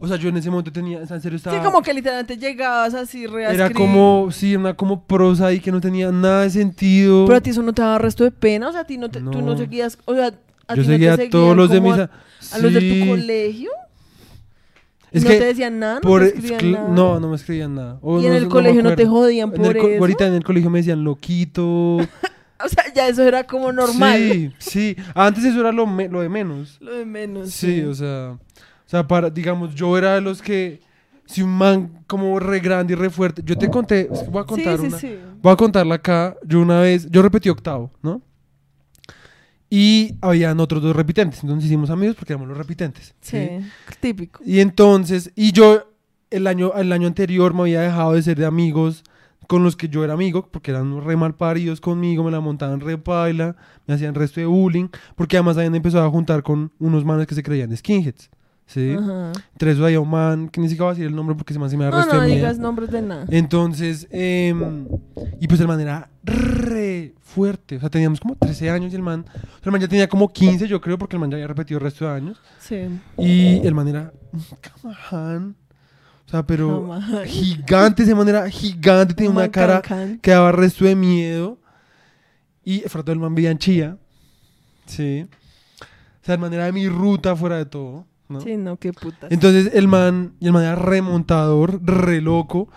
o sea, yo en ese momento tenía, o sea, en serio estaba, Sí, como que literalmente llegabas así re a era como, sí, una como prosa ahí que no tenía nada de sentido. Pero a ti eso no te daba resto de pena, o sea, a ti no te, tú no No. seguías, o sea, a yo ti no te seguía a todos los de mis... a, a los de tu colegio. Es no que te decían nada, no por- te escribían nada. no, no me escribían nada. O y en no el colegio no, te jodían por eso. Ahorita en el colegio me decían loquito. O sea, ya eso era como normal. Sí, sí. Antes eso era lo, me- lo de menos. Lo de menos. Sí, o sea, sea, para, digamos, yo era de los que, si un man como re grande y re fuerte, yo te conté, voy a contar sí, una, sí, sí. voy a contarla acá, yo una vez, yo repetí octavo, ¿no? Y habían otros dos repitentes, entonces hicimos amigos porque éramos los repitentes. Sí, típico. Y entonces, y yo el año, el año anterior me había dejado de ser de amigos con los que yo era amigo, porque eran re mal paridos conmigo, me la montaban re paila, me hacían resto de bullying, porque además habían empezado a juntar con unos manes que se creían skinheads. ¿Sí? Ajá. Entre eso había un man, que ni siquiera va a decir el nombre porque se me hace me da No, resto no de miedo. digas nombres de nada. Entonces, em, y pues el man era re fuerte. O sea, teníamos como 13 años y el man, o sea, el man ya tenía como 15, yo creo, porque el man ya había repetido el resto de años. Sí. Y el man era un camaján. O sea, pero Camaján. gigante, ese man era gigante, tenía Un una cara cancán. que daba resto de miedo. Y Efrato el man vivía en Chía. Sí. O sea, el man era de mi ruta fuera de todo. ¿No? Sí, no, qué putas. Entonces el man, el man era remontador, re loco.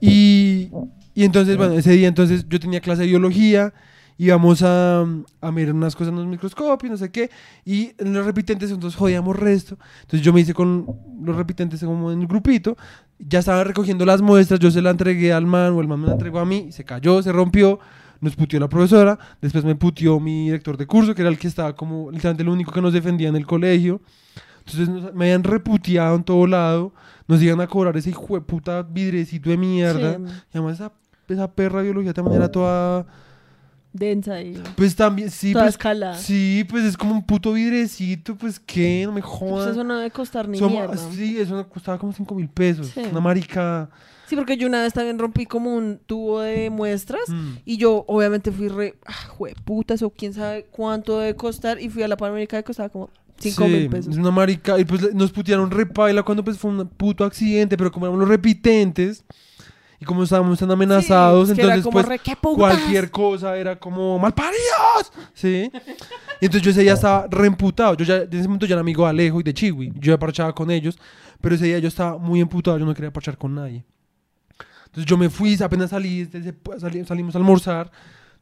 Y, y entonces, bueno, ese día entonces yo tenía clase de biología, íbamos a, a mirar unas cosas en los microscopios, no sé qué, y en los repitentes entonces jodíamos resto. Entonces yo me hice con los repitentes como en el grupito, ya estaba recogiendo las muestras, yo se la entregué al man, o el man me la entregó a mí, se cayó, se rompió, nos puteó la profesora, después me puteó mi director de curso, que era el que estaba como literalmente el único que nos defendía en el colegio. Entonces nos- me habían reputeado en todo lado. Nos iban a cobrar ese hijo de puta vidrecito de mierda. Sí, Y además esa, esa perra de biología también era toda... densa y Pues también, sí, toda pues... escalada. Sí, pues es como un puto vidrecito, pues qué, no me Pues jodas. eso no debe costar ni Somos- mierda. Sí, eso costaba como 5 mil pesos. Sí. Una marica... Sí, porque yo una vez también rompí como un tubo de muestras Mm. y yo obviamente fui re, ah, jueputas o quién sabe cuánto debe costar y fui a la Panamericana y costaba como 5 Sí, mil pesos. Es una marica. Y pues nos putearon repaila cuando pues fue un puto accidente, pero como éramos los repitentes y como estábamos tan amenazados, Sí, entonces pues re, cualquier cosa era como ¡malparidos! ¿Sí? Y entonces yo ese día estaba reemputado. Yo ya, en ese momento ya era amigo de Alejo y de Chiwi. Yo ya parchaba con ellos, pero ese día yo estaba muy emputado. Yo no quería parchar con nadie. Entonces yo me fui, apenas salí, sali- salimos a almorzar.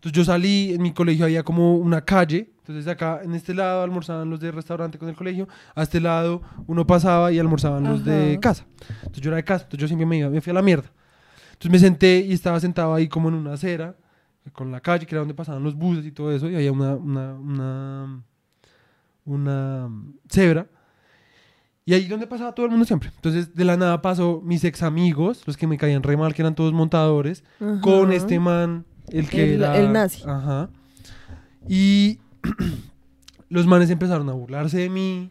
Entonces yo salí, en mi colegio había como una calle. Entonces acá, en este lado, almorzaban los de restaurante con el colegio. A este lado, uno pasaba y almorzaban los de casa. Entonces yo era de casa, entonces yo siempre me iba, me fui a la mierda. Entonces me senté y estaba sentado ahí como en una acera, con la calle, que era donde pasaban los buses y todo eso. Y había una, una, una, una cebra. Y ahí donde pasaba todo el mundo siempre. Entonces de la nada pasó mis ex amigos, los que me caían re mal, que eran todos montadores Ajá. con este man, el que El- era... el nazi. Ajá. Y los manes empezaron a burlarse de mí,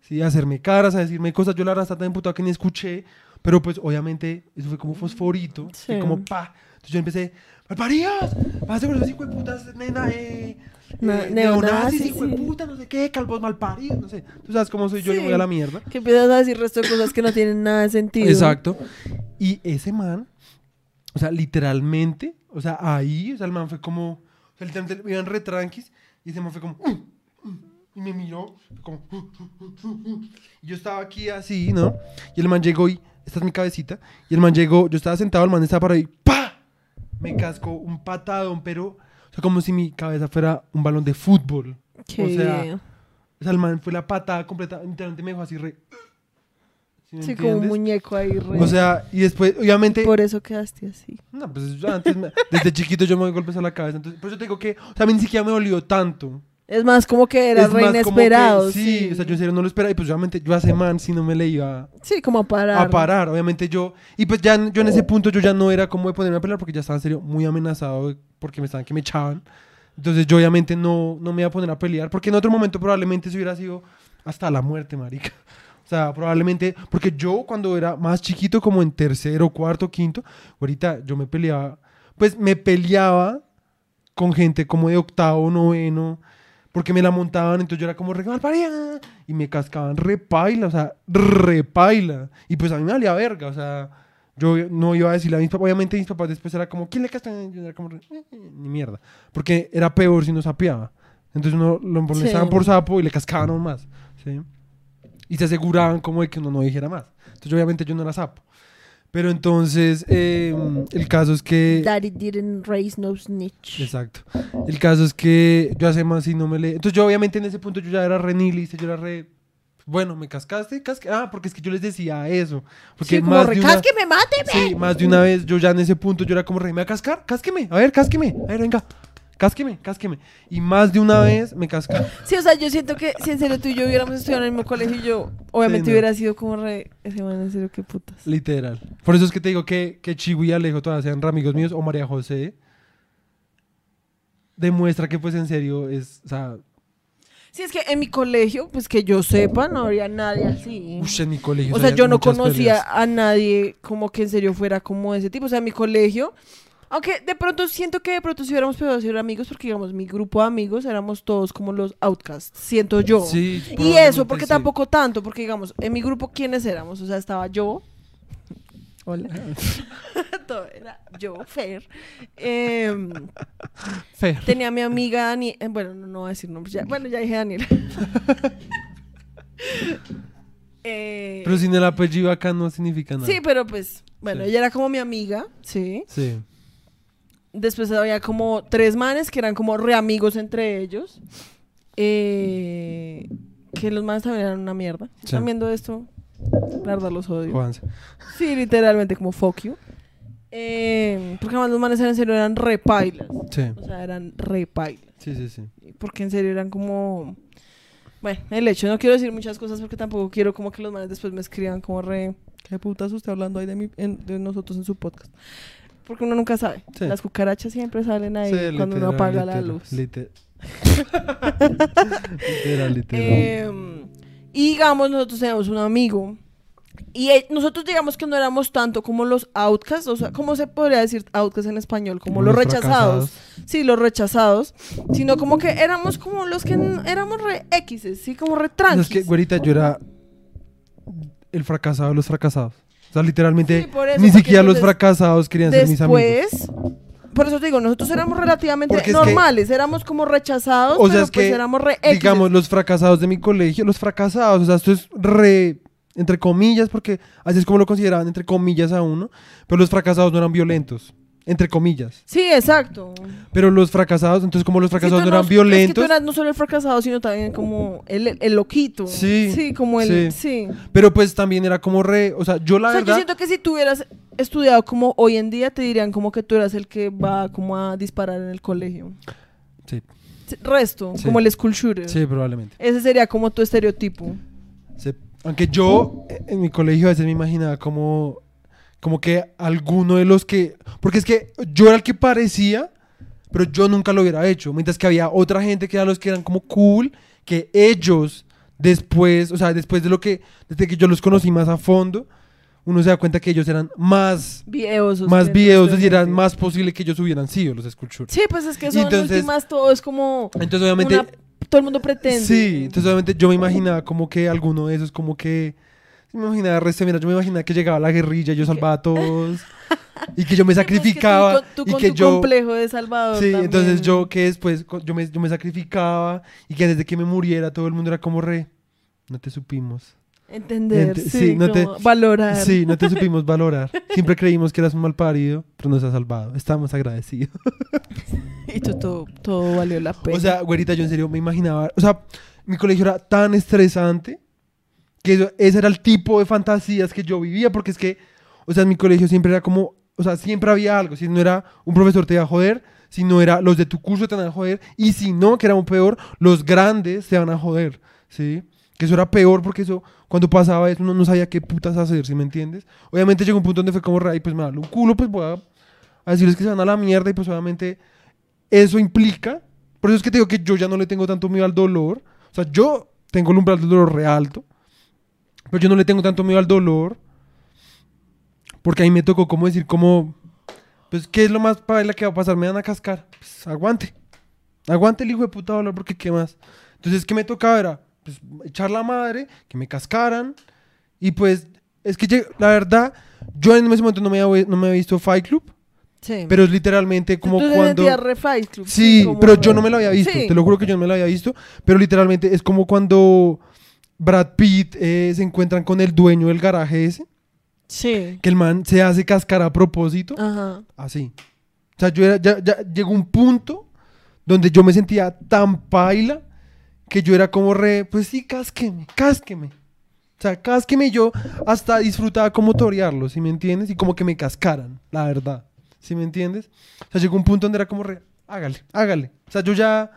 ¿sí? a hacerme caras, a decirme cosas. Yo la verdad estaba tan imputado que ni escuché, pero pues obviamente eso fue como fosforito, Sí. y como pa. Entonces yo empecé, ¡Malparías! ¡Vas a ver esos putas, nena! Eh, eh, neonazis, hijo de puta, no sé qué, calvos malparidos, no sé. Tú sabes cómo soy yo, yo Sí. voy a la mierda. Que empiezas a decir resto de cosas que no tienen nada de sentido. Exacto. Y ese man, o sea, literalmente, o sea, ahí, o sea, el man fue como, o sea, literalmente iban re tranquis, y ese man fue como, "Mm, mm", y me miró, como, "Mm, mm, mm, mm". y yo estaba aquí así, ¿no? Y el man llegó y, esta es mi cabecita, y el man llegó, yo estaba sentado, el man estaba para ahí, ¡pa! Me cascó un patadón, pero, o sea, como si mi cabeza fuera un balón de fútbol. Que- O sea, O sea, el man fue la patada completa, literalmente me dejó así re... ¿Sí sí, como un muñeco ahí. re- O sea, y después, obviamente... Por eso quedaste así. No, pues antes, me- desde chiquito yo me doy golpes a la cabeza. Entonces, por eso te digo que, o sea, a mí ni siquiera me dolió tanto. Es más como que era Es re como que inesperado. sí, sí, o sea, yo en serio no lo esperaba. Y pues obviamente yo hace man si no me le iba Sí, como a parar. a parar. Obviamente yo, y pues ya yo en ese punto yo ya no era como de ponerme a pelear porque ya estaba en serio muy amenazado porque me estaban que me echaban. Entonces yo obviamente no, no me iba a poner a pelear porque en otro momento probablemente eso hubiera sido hasta la muerte, marica. O sea, probablemente, porque yo cuando era más chiquito, como en tercero, cuarto, quinto, ahorita yo me peleaba, pues me peleaba con gente como de octavo, noveno, porque me la montaban, entonces yo era como re malparida, y me cascaban repaila, o sea, repaila. Y pues a mí me valía verga, o sea, yo no iba a decirle a mis papás, obviamente mis papás después era como, ¿quién le cascan? Yo era como, re, "Eh, eh", ni mierda, porque era peor si no sapeaba. Entonces uno lo molestaban Sí. por sapo y le cascaban aún más, ¿sí? Y se aseguraban como de que uno no dijera más. Entonces obviamente yo no era sapo. Pero entonces, eh, el caso es que... Daddy didn't raise no snitch. Exacto. El caso es que yo hace más y no me le... Entonces yo obviamente en ese punto yo ya era re nihilista, yo era re... Bueno, ¿me cascaste? Casque... Ah, porque es que yo les decía eso. Porque Sí, como más re, de una... "Cásqueme, máteme. Sí, más de una vez yo ya en ese punto yo era como re, ¿me a cascar? Cásqueme, a ver, cásqueme. A ver, venga. Cásqueme, cásqueme. Y más de una vez me cascaron. Sí, o sea, yo siento que si en serio tú y yo hubiéramos estudiado en el mismo colegio, yo obviamente Sí, no. hubiera sido como re. Ese man, en serio, qué putas. Literal. Por eso es que te digo que, que Chigu y Alejo todavía sean re amigos míos o María José. Demuestra que pues en serio es, o sea, Sí, es que en mi colegio, pues que yo sepa, no habría nadie así. ush, en mi colegio. O sea, había yo no muchas conocía peleas. a nadie como que en serio fuera como ese tipo. O sea, en mi colegio, aunque de pronto siento que de pronto si hubiéramos podido ser amigos, porque digamos, mi grupo de amigos éramos todos como los outcasts, siento yo. Sí, y eso, porque sí. tampoco tanto, porque digamos, en mi grupo, ¿quiénes éramos? O sea, estaba yo. Hola. Todo era yo, Fer. Em, Fer. tenía a mi amiga Dani. eh, Bueno, no, no voy a decir nombres. Ya, bueno, ya dije Daniela. Eh, Pero sin el apellido acá no significa nada. Sí, pero pues, bueno, Sí. ella era como mi amiga, sí. Sí. Después había como tres manes que eran como re amigos entre ellos. Eh, que los manes también eran una mierda. Sí. ¿Están viendo esto? La verdad los odio. Juanse. Sí, literalmente como fuck you. Eh, porque además los manes en serio eran re pailas. Sí. O sea, eran re pailas. Sí, sí, sí. Porque en serio eran como... Bueno, el hecho, no quiero decir muchas cosas porque tampoco quiero como que los manes después me escriban como re... ¿Qué putas usted hablando ahí de, mi- en- de nosotros en su podcast? Porque uno nunca sabe. Sí. Las cucarachas siempre salen ahí Sí, cuando uno literal, apaga la literal, luz. liter- literal, literal. Eh, y digamos, nosotros teníamos un amigo. Y eh, nosotros digamos que no éramos tanto como los outcasts, o sea, ¿cómo se podría decir outcasts en español? Como, los, rechazados. Sí, los rechazados. Sino como que éramos como los que éramos re X, sí, como re No, tranquis. es que, güerita, yo era el fracasado de los fracasados. O sea, literalmente, Sí, por eso, ni siquiera los fracasados querían ser mis amigos. Después, por eso te digo, nosotros éramos relativamente que- normales, éramos como rechazados, O sea, pero es pues que, éramos re X. digamos, los fracasados de mi colegio, los fracasados, o sea, esto es re, entre comillas, porque así es como lo consideraban, entre comillas a uno, pero los fracasados no eran violentos, entre comillas. Sí, exacto. Pero los fracasados, entonces como los fracasados Sí, no eran Es que tú violentos, eras no solo el fracasado, sino también como el, el loquito. Sí, Sí, como el... sí. Sí. pero pues también era como re, o sea, yo la o sea, yo verdad, siento que si tú hubieras estudiado como hoy en día, te dirían como que tú eras el que va como a disparar en el colegio. sí, Resto, Sí. como el school shooter. sí, probablemente. Ese sería como tu estereotipo. Sí. Aunque yo eh, en mi colegio a veces me imaginaba como, como que alguno de los que... Porque es que yo era el que parecía, pero yo nunca lo hubiera hecho. Mientras que había otra gente que eran los que eran como cool, que ellos después, o sea, después de lo que, desde que yo los conocí más a fondo, uno se da cuenta que ellos eran más, Videos. más videos y eran más posible que ellos hubieran sido los Shooters. Sí, pues es que son entonces- últimas todo es como... Entonces obviamente... una- todo el mundo pretende. Sí, entonces obviamente yo me imaginaba como que alguno de esos, como que. Me imaginaba, resto, mira, yo me imaginaba que llegaba la guerrilla, yo salvaba a todos. y que yo me pues, que tú sacrificaba. y con que tu yo. complejo de Salvador Sí, también. entonces yo que después yo me, yo me sacrificaba. Y que desde que me muriera todo el mundo era como re. No te supimos. Entender, Ent- sí, sí, no te- valorar. Sí, no te supimos valorar. Siempre creímos que eras un mal parido, pero nos has salvado. Estamos agradecidos. Y tú todo, todo valió la pena. O sea, güerita, yo en serio me imaginaba. O sea, mi colegio era tan estresante que ese era el tipo de fantasías que yo vivía. Porque es que, o sea, en mi colegio siempre era como. O sea, siempre había algo. Si no era un profesor te iba a joder, si no era los de tu curso te van a joder. Y si no, que era aún peor, los grandes te van a joder. ¿Sí? Que eso era peor porque eso, cuando pasaba eso, uno no sabía qué putas hacer, ¿sí me entiendes? Obviamente llegó un punto donde fue como, "Ay, pues me da un culo, pues voy a, a decirles que se van a la mierda y pues obviamente eso implica, por eso es que te digo que yo ya no le tengo tanto miedo al dolor. O sea, yo tengo el umbral del dolor re alto, pero yo no le tengo tanto miedo al dolor, porque ahí me tocó como decir, como, pues, ¿qué es lo más para la que va a pasar? Me van a cascar. Pues, aguante. Aguante el hijo de puta dolor, porque ¿qué más? Entonces, ¿qué me tocaba? Era, pues, echar la madre, que me cascaran, y pues, es que la verdad, yo en ese momento no me había, no me había visto Fight Club, sí. pero es literalmente como Tú cuando... re Fight Club, Sí, pero yo no me lo había visto. Sí. Te lo juro que yo no me lo había visto. Pero literalmente es como cuando Brad Pitt eh, se encuentran con el dueño del garaje ese. Sí. Que el man se hace cascar a propósito. Ajá. Así. O sea, yo era, ya, ya llegó un punto donde yo me sentía tan paila que yo era como re, pues sí, cásqueme, cásqueme. O sea, cásqueme yo hasta disfrutaba como torearlo, ¿sí me entiendes? Y como que me cascaran, la verdad. ¿Sí me entiendes? O sea, llegó un punto donde era como re, hágale, hágale. O sea, yo ya,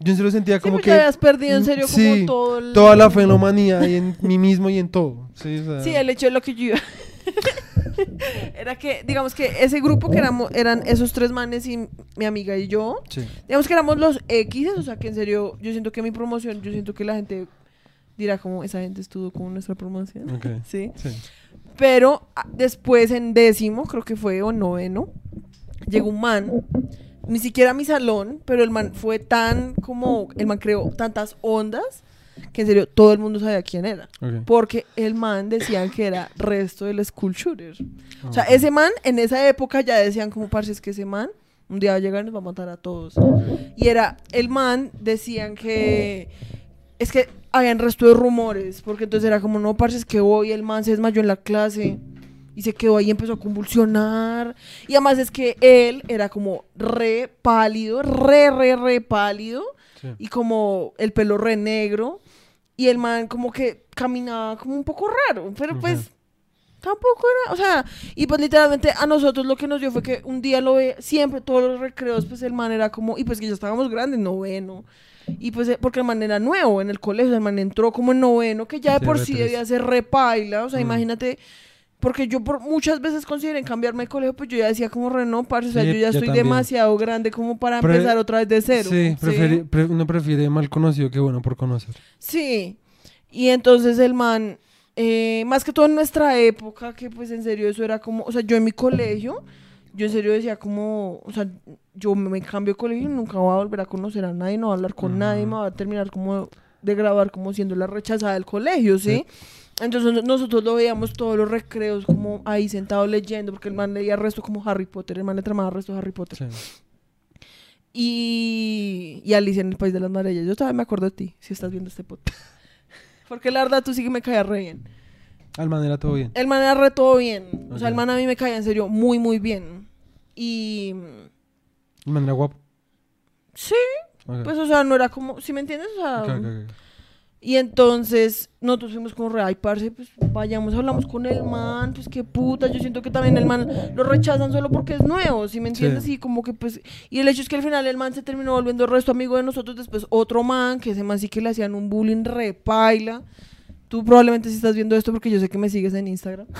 yo en serio sentía Sí, como pues que... habías perdido en serio Sí, como todo el... Toda la fe en la humanidad y en mí mismo y en todo. Sí, o sea, Sí, el hecho de lo que yo iba... Era que, digamos que ese grupo que éramos, eran esos tres manes y mi amiga y yo, sí. digamos que éramos los X, o sea que en serio, yo siento que mi promoción, yo siento que la gente dirá como, esa gente estuvo como nuestra promoción. Ok. Sí. Sí. Pero ah, después en décimo, creo que fue, o noveno, llegó un man, ni siquiera a mi salón, pero el man fue tan como, el man creó tantas ondas, que en serio todo el mundo sabía quién era. Porque el man decían que era resto del school shooter. O sea, ese man, en esa época ya decían como, parce, es que ese man un día va a llegar y nos va a matar a todos. Y era, el man, decían que, es que habían resto de rumores, porque entonces era como, no, parce, es que hoy el man se desmayó en la clase. Y se quedó ahí y empezó a convulsionar. Y además es que él era como re pálido, re, re, re pálido. Sí. Y como el pelo re negro. Y el man como que caminaba como un poco raro. Pero pues tampoco era, o sea, y pues literalmente a nosotros lo que nos dio fue que un día lo ve, siempre todos los recreos, pues el man era como, y pues que ya estábamos grandes, noveno. Y pues eh, porque el man era nuevo en el colegio, el man entró como en noveno, que ya de por sí debía ser repaila, o sea, Mm. imagínate, porque yo por muchas veces consideré en cambiarme de colegio, pues yo ya decía como re no, parce, o sea, Sí, yo ya estoy también. demasiado grande como para Pre- empezar otra vez de cero. Sí, preferi- pre- uno prefiere mal conocido que bueno por conocer. Sí. Y entonces el man, eh, más que todo en nuestra época, que pues en serio eso era como, o sea, yo en mi colegio, yo en serio decía como, o sea, yo me, cambio de colegio y nunca voy a volver a conocer a nadie, no voy a hablar con nadie, me voy a terminar como de grabar como siendo la rechazada del colegio, ¿sí? Entonces no- nosotros lo veíamos todos los recreos como ahí sentado leyendo, porque el man leía resto como Harry Potter, el man le tramaba resto de Harry Potter. Sí. Y, y Alicia en el País de las Maravillas. Yo todavía me acuerdo de ti, si estás viendo este podcast. Porque la verdad tú sí que me caías re bien. Al manera todo bien. El man era re todo bien. O sea, el man a mí me caía en serio muy, muy bien. Y Al manera guapo. sí, pues o sea, no era como, ¿sí me entiendes? O sea. Y entonces nosotros fuimos como re, ay, parce, pues vayamos, hablamos con el man, pues qué puta, yo siento que también el man lo rechazan solo porque es nuevo, ¿sí me entiendes? Sí. Y como que pues, y el hecho es que al final el man se terminó volviendo el resto amigo de nosotros, después otro man, que ese man sí que le hacían un bullying re paila. Tú probablemente si estás viendo esto porque yo sé que me sigues en Instagram.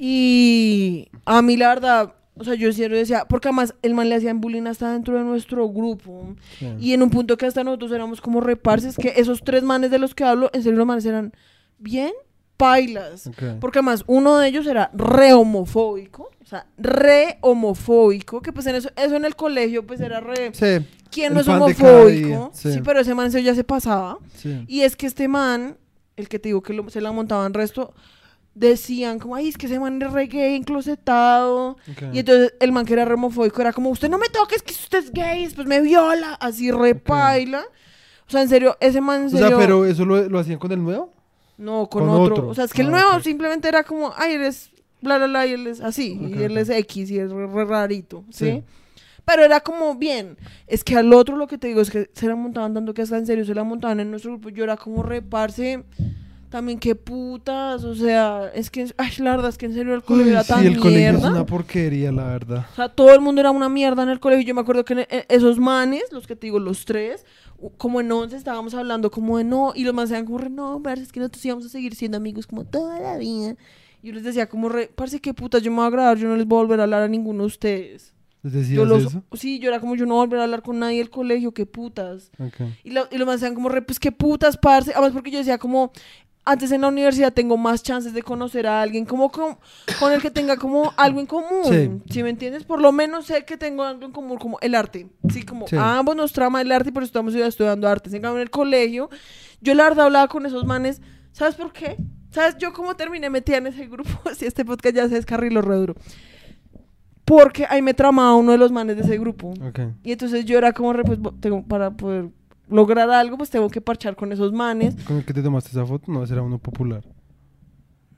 Y a mí la verdad, o sea, yo siempre decía, porque además el man le hacían bullying hasta dentro de nuestro grupo. Sí. Y en un punto que hasta nosotros éramos como reparses, que esos tres manes de los que hablo, en serio los manes eran bien pailas. Porque además uno de ellos era re homofóbico, o sea, re homofóbico, que pues en eso, eso en el colegio pues era re... Sí. ¿Quién no es homofóbico? sí. Sí. pero ese man se- ya se pasaba. Sí. Y es que este man, el que te digo que lo- se la montaban resto, decían como, ay, es que ese man es re gay, enclosetado. Ok. Y entonces el man que era re homofóbico era como, usted no me toques, que usted es gay, después me viola, así re Ok. paila. O sea, en serio, ese man en O serio... sea, pero eso lo, lo hacían con el nuevo. No, con, con otro. otro. O sea, es que el Ah, nuevo ok. simplemente era como, ay, eres bla, bla, bla, y él es así, y él es X, y es re, re rarito, ¿sí? Sí. Pero era como bien. Es que al otro lo que te digo es que se la montaban tanto que hasta en serio se la montaban en nuestro grupo. Yo era como reparse. También qué putas, o sea, es que, ay, la verdad es que en serio el colegio Uy, era sí, tan el colegio es mierda. una porquería, la verdad. O sea, todo el mundo era una mierda en el colegio. Yo me acuerdo que en- esos manes, los que te digo, los tres, como en once estábamos hablando como de no, y los más decían como re, no, parce, es que nosotros íbamos a seguir siendo amigos como toda la vida. Y yo les decía como re, parce, qué putas, yo me voy a grabar, yo no les voy a volver a hablar a ninguno de ustedes. ¿Les Yo decías los, eso? sí, yo era como yo no voy a volver a hablar con nadie del colegio, qué putas. Y, lo- y los más como re, pues qué putas, parce. Además porque yo decía como, antes en la universidad tengo más chances de conocer a alguien como con, con el que tenga como algo en común. Sí. Sí. me entiendes? Por lo menos sé que tengo algo en común como el arte. Sí, como Sí. a ambos nos trama el arte y por eso estamos estudiando arte. En cambio, en el colegio, yo la verdad hablaba con esos manes. ¿Sabes por qué? ¿Sabes yo cómo terminé metida en ese grupo? si este podcast ya se descarriló re duro. Porque ahí me tramaba uno de los manes de ese grupo. Ok. Y entonces yo era como, re, pues, tengo, para poder lograr algo, pues tengo que parchar con esos manes. ¿Con el que te tomaste esa foto? No, ese era uno popular.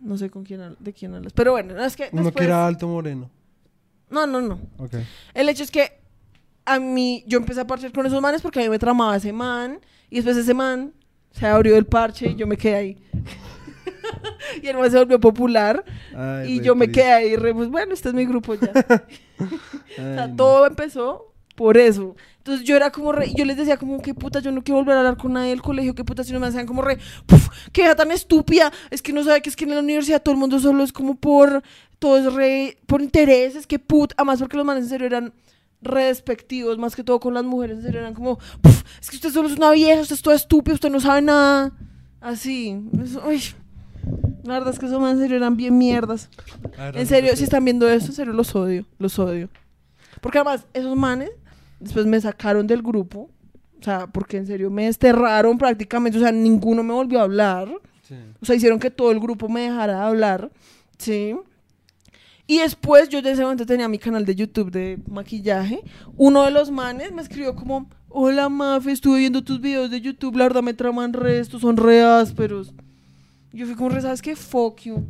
No sé con quién, de quién hablas. Pero bueno, no, es que Uno después... que era alto moreno. No, no, no. El hecho es que a mí, yo empecé a parchar con esos manes porque a mí me tramaba ese man. Y después ese man se abrió el parche y yo me quedé ahí. y el man se volvió popular. Ay, y yo me triste. quedé ahí, re, pues bueno, este es mi grupo ya. o sea, Ay, no. todo empezó por eso. Entonces yo era como re, yo les decía como, qué puta, yo no quiero volver a hablar con nadie del colegio, qué puta, si no me hacían como re, qué hija tan estúpida, es que no sabe que es que en la universidad todo el mundo solo es como por, todo es re, por intereses, qué puta, además porque los manes en serio eran re despectivos, más que todo con las mujeres, en serio eran como, es que usted solo es una vieja, usted es toda estúpida, usted no sabe nada, así, eso, uy. La verdad es que esos manes en serio eran bien mierdas. En serio, si están viendo esto, en serio los odio, los odio. Porque además, esos manes después me sacaron del grupo. O sea, porque en serio me desterraron prácticamente. O sea, ninguno me volvió a hablar. Sí. O sea, hicieron que todo el grupo me dejara de hablar. Sí. Y después yo de ese momento tenía mi canal de YouTube de maquillaje. Uno de los manes me escribió como, hola Mafe, estuve viendo tus videos de YouTube, la verdad me traman resto, son re ásperos. Yo fui como, re, ¿sabes qué? Fuck you.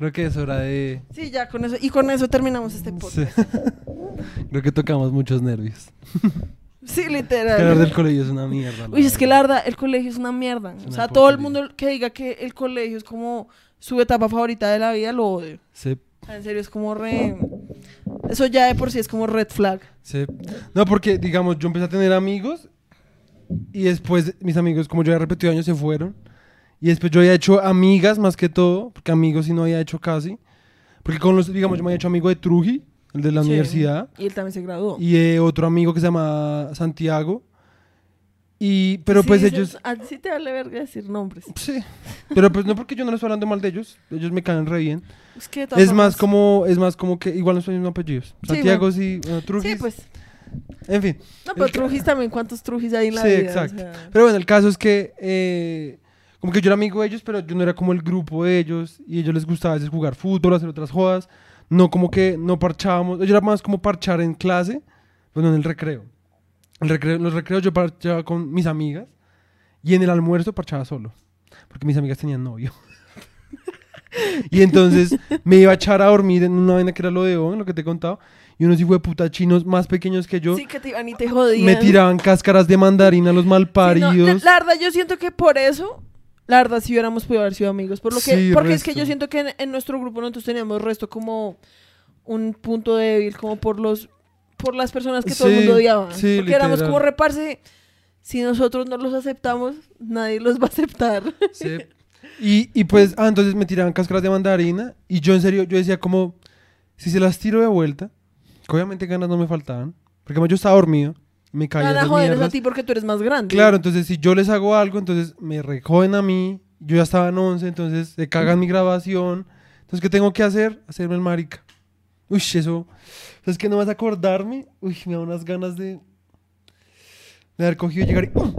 Creo que es hora de... Sí, ya con eso. Y con eso terminamos este Sí. podcast. Creo que tocamos muchos nervios. Sí, literal. del colegio es una mierda. Uy, es que la verdad, el colegio es una mierda. Es o sea, todo el mundo que diga que el colegio es como su etapa favorita de la vida, lo odio. Sí, sea, en serio, es como re... Eso ya de por sí es como red flag. sí. No, porque, digamos, yo empecé a tener amigos y después mis amigos, como yo había repetido años, se fueron. Y después yo había hecho amigas más que todo, porque amigos sí no había hecho casi. Porque con los, digamos, yo me había hecho amigo de Truji, el de la Sí. universidad. Y él también se graduó. Y eh, otro amigo que se llama Santiago. Y, pero Sí, pues ellos... A ti sí te vale verga decir nombres. Sí. Pero pues no porque yo no les estoy hablando mal de ellos. Ellos me caen re bien. Es que Es más como, es más como que igual no son los mismos apellidos. Sí, Santiago sí, bueno, Trujis. Sí, pues. En fin. No, pero El Trujis también, ¿cuántos Trujis hay en la Sí, vida? O exacto. sea, Pero bueno, el caso es que eh, como que yo era amigo de ellos, pero yo no era como el grupo de ellos y a ellos les gustaba a veces jugar fútbol, hacer otras jodas. No como que no parchábamos. Yo era más como parchar en clase, bueno, en el recreo. El recreo en los recreos yo parchaba con mis amigas y en el almuerzo parchaba solo, porque mis amigas tenían novio. y entonces me iba a echar a dormir en una vaina que era lo de hoy, lo que te he contado, y unos hijos de puta chinos más pequeños que yo sí, que te iban y te jodían. me tiraban cáscaras de mandarina a los Sí, no, malparidos. la, la verdad, yo siento que por eso, la verdad, sí hubiéramos podido haber sido amigos. Por lo que, Sí, porque es que resto. yo siento que en, en nuestro grupo nosotros teníamos resto como un punto débil, como por los por las personas que todo el Sí, mundo odiaba. sí, porque éramos literal. como reparse. Si nosotros no los aceptamos, nadie los va a aceptar. Sí. Y, y pues, ah, entonces me tiraban cáscaras de mandarina. Y yo en serio, yo decía como, si se las tiro de vuelta, que obviamente ganas no me faltaban. Porque yo estaba dormido, me Van caía a joder a mierdas. ti porque tú eres más grande. Claro, entonces si yo les hago algo, entonces me recogen a mí. Yo ya estaba en 11, entonces se cagan mi grabación. Entonces, ¿qué tengo que hacer? Hacerme el marica. Uy, eso. ¿Sabes que no vas a acordarme? Uy, me da unas ganas de. De haber cogido y llegar y. ¡pum!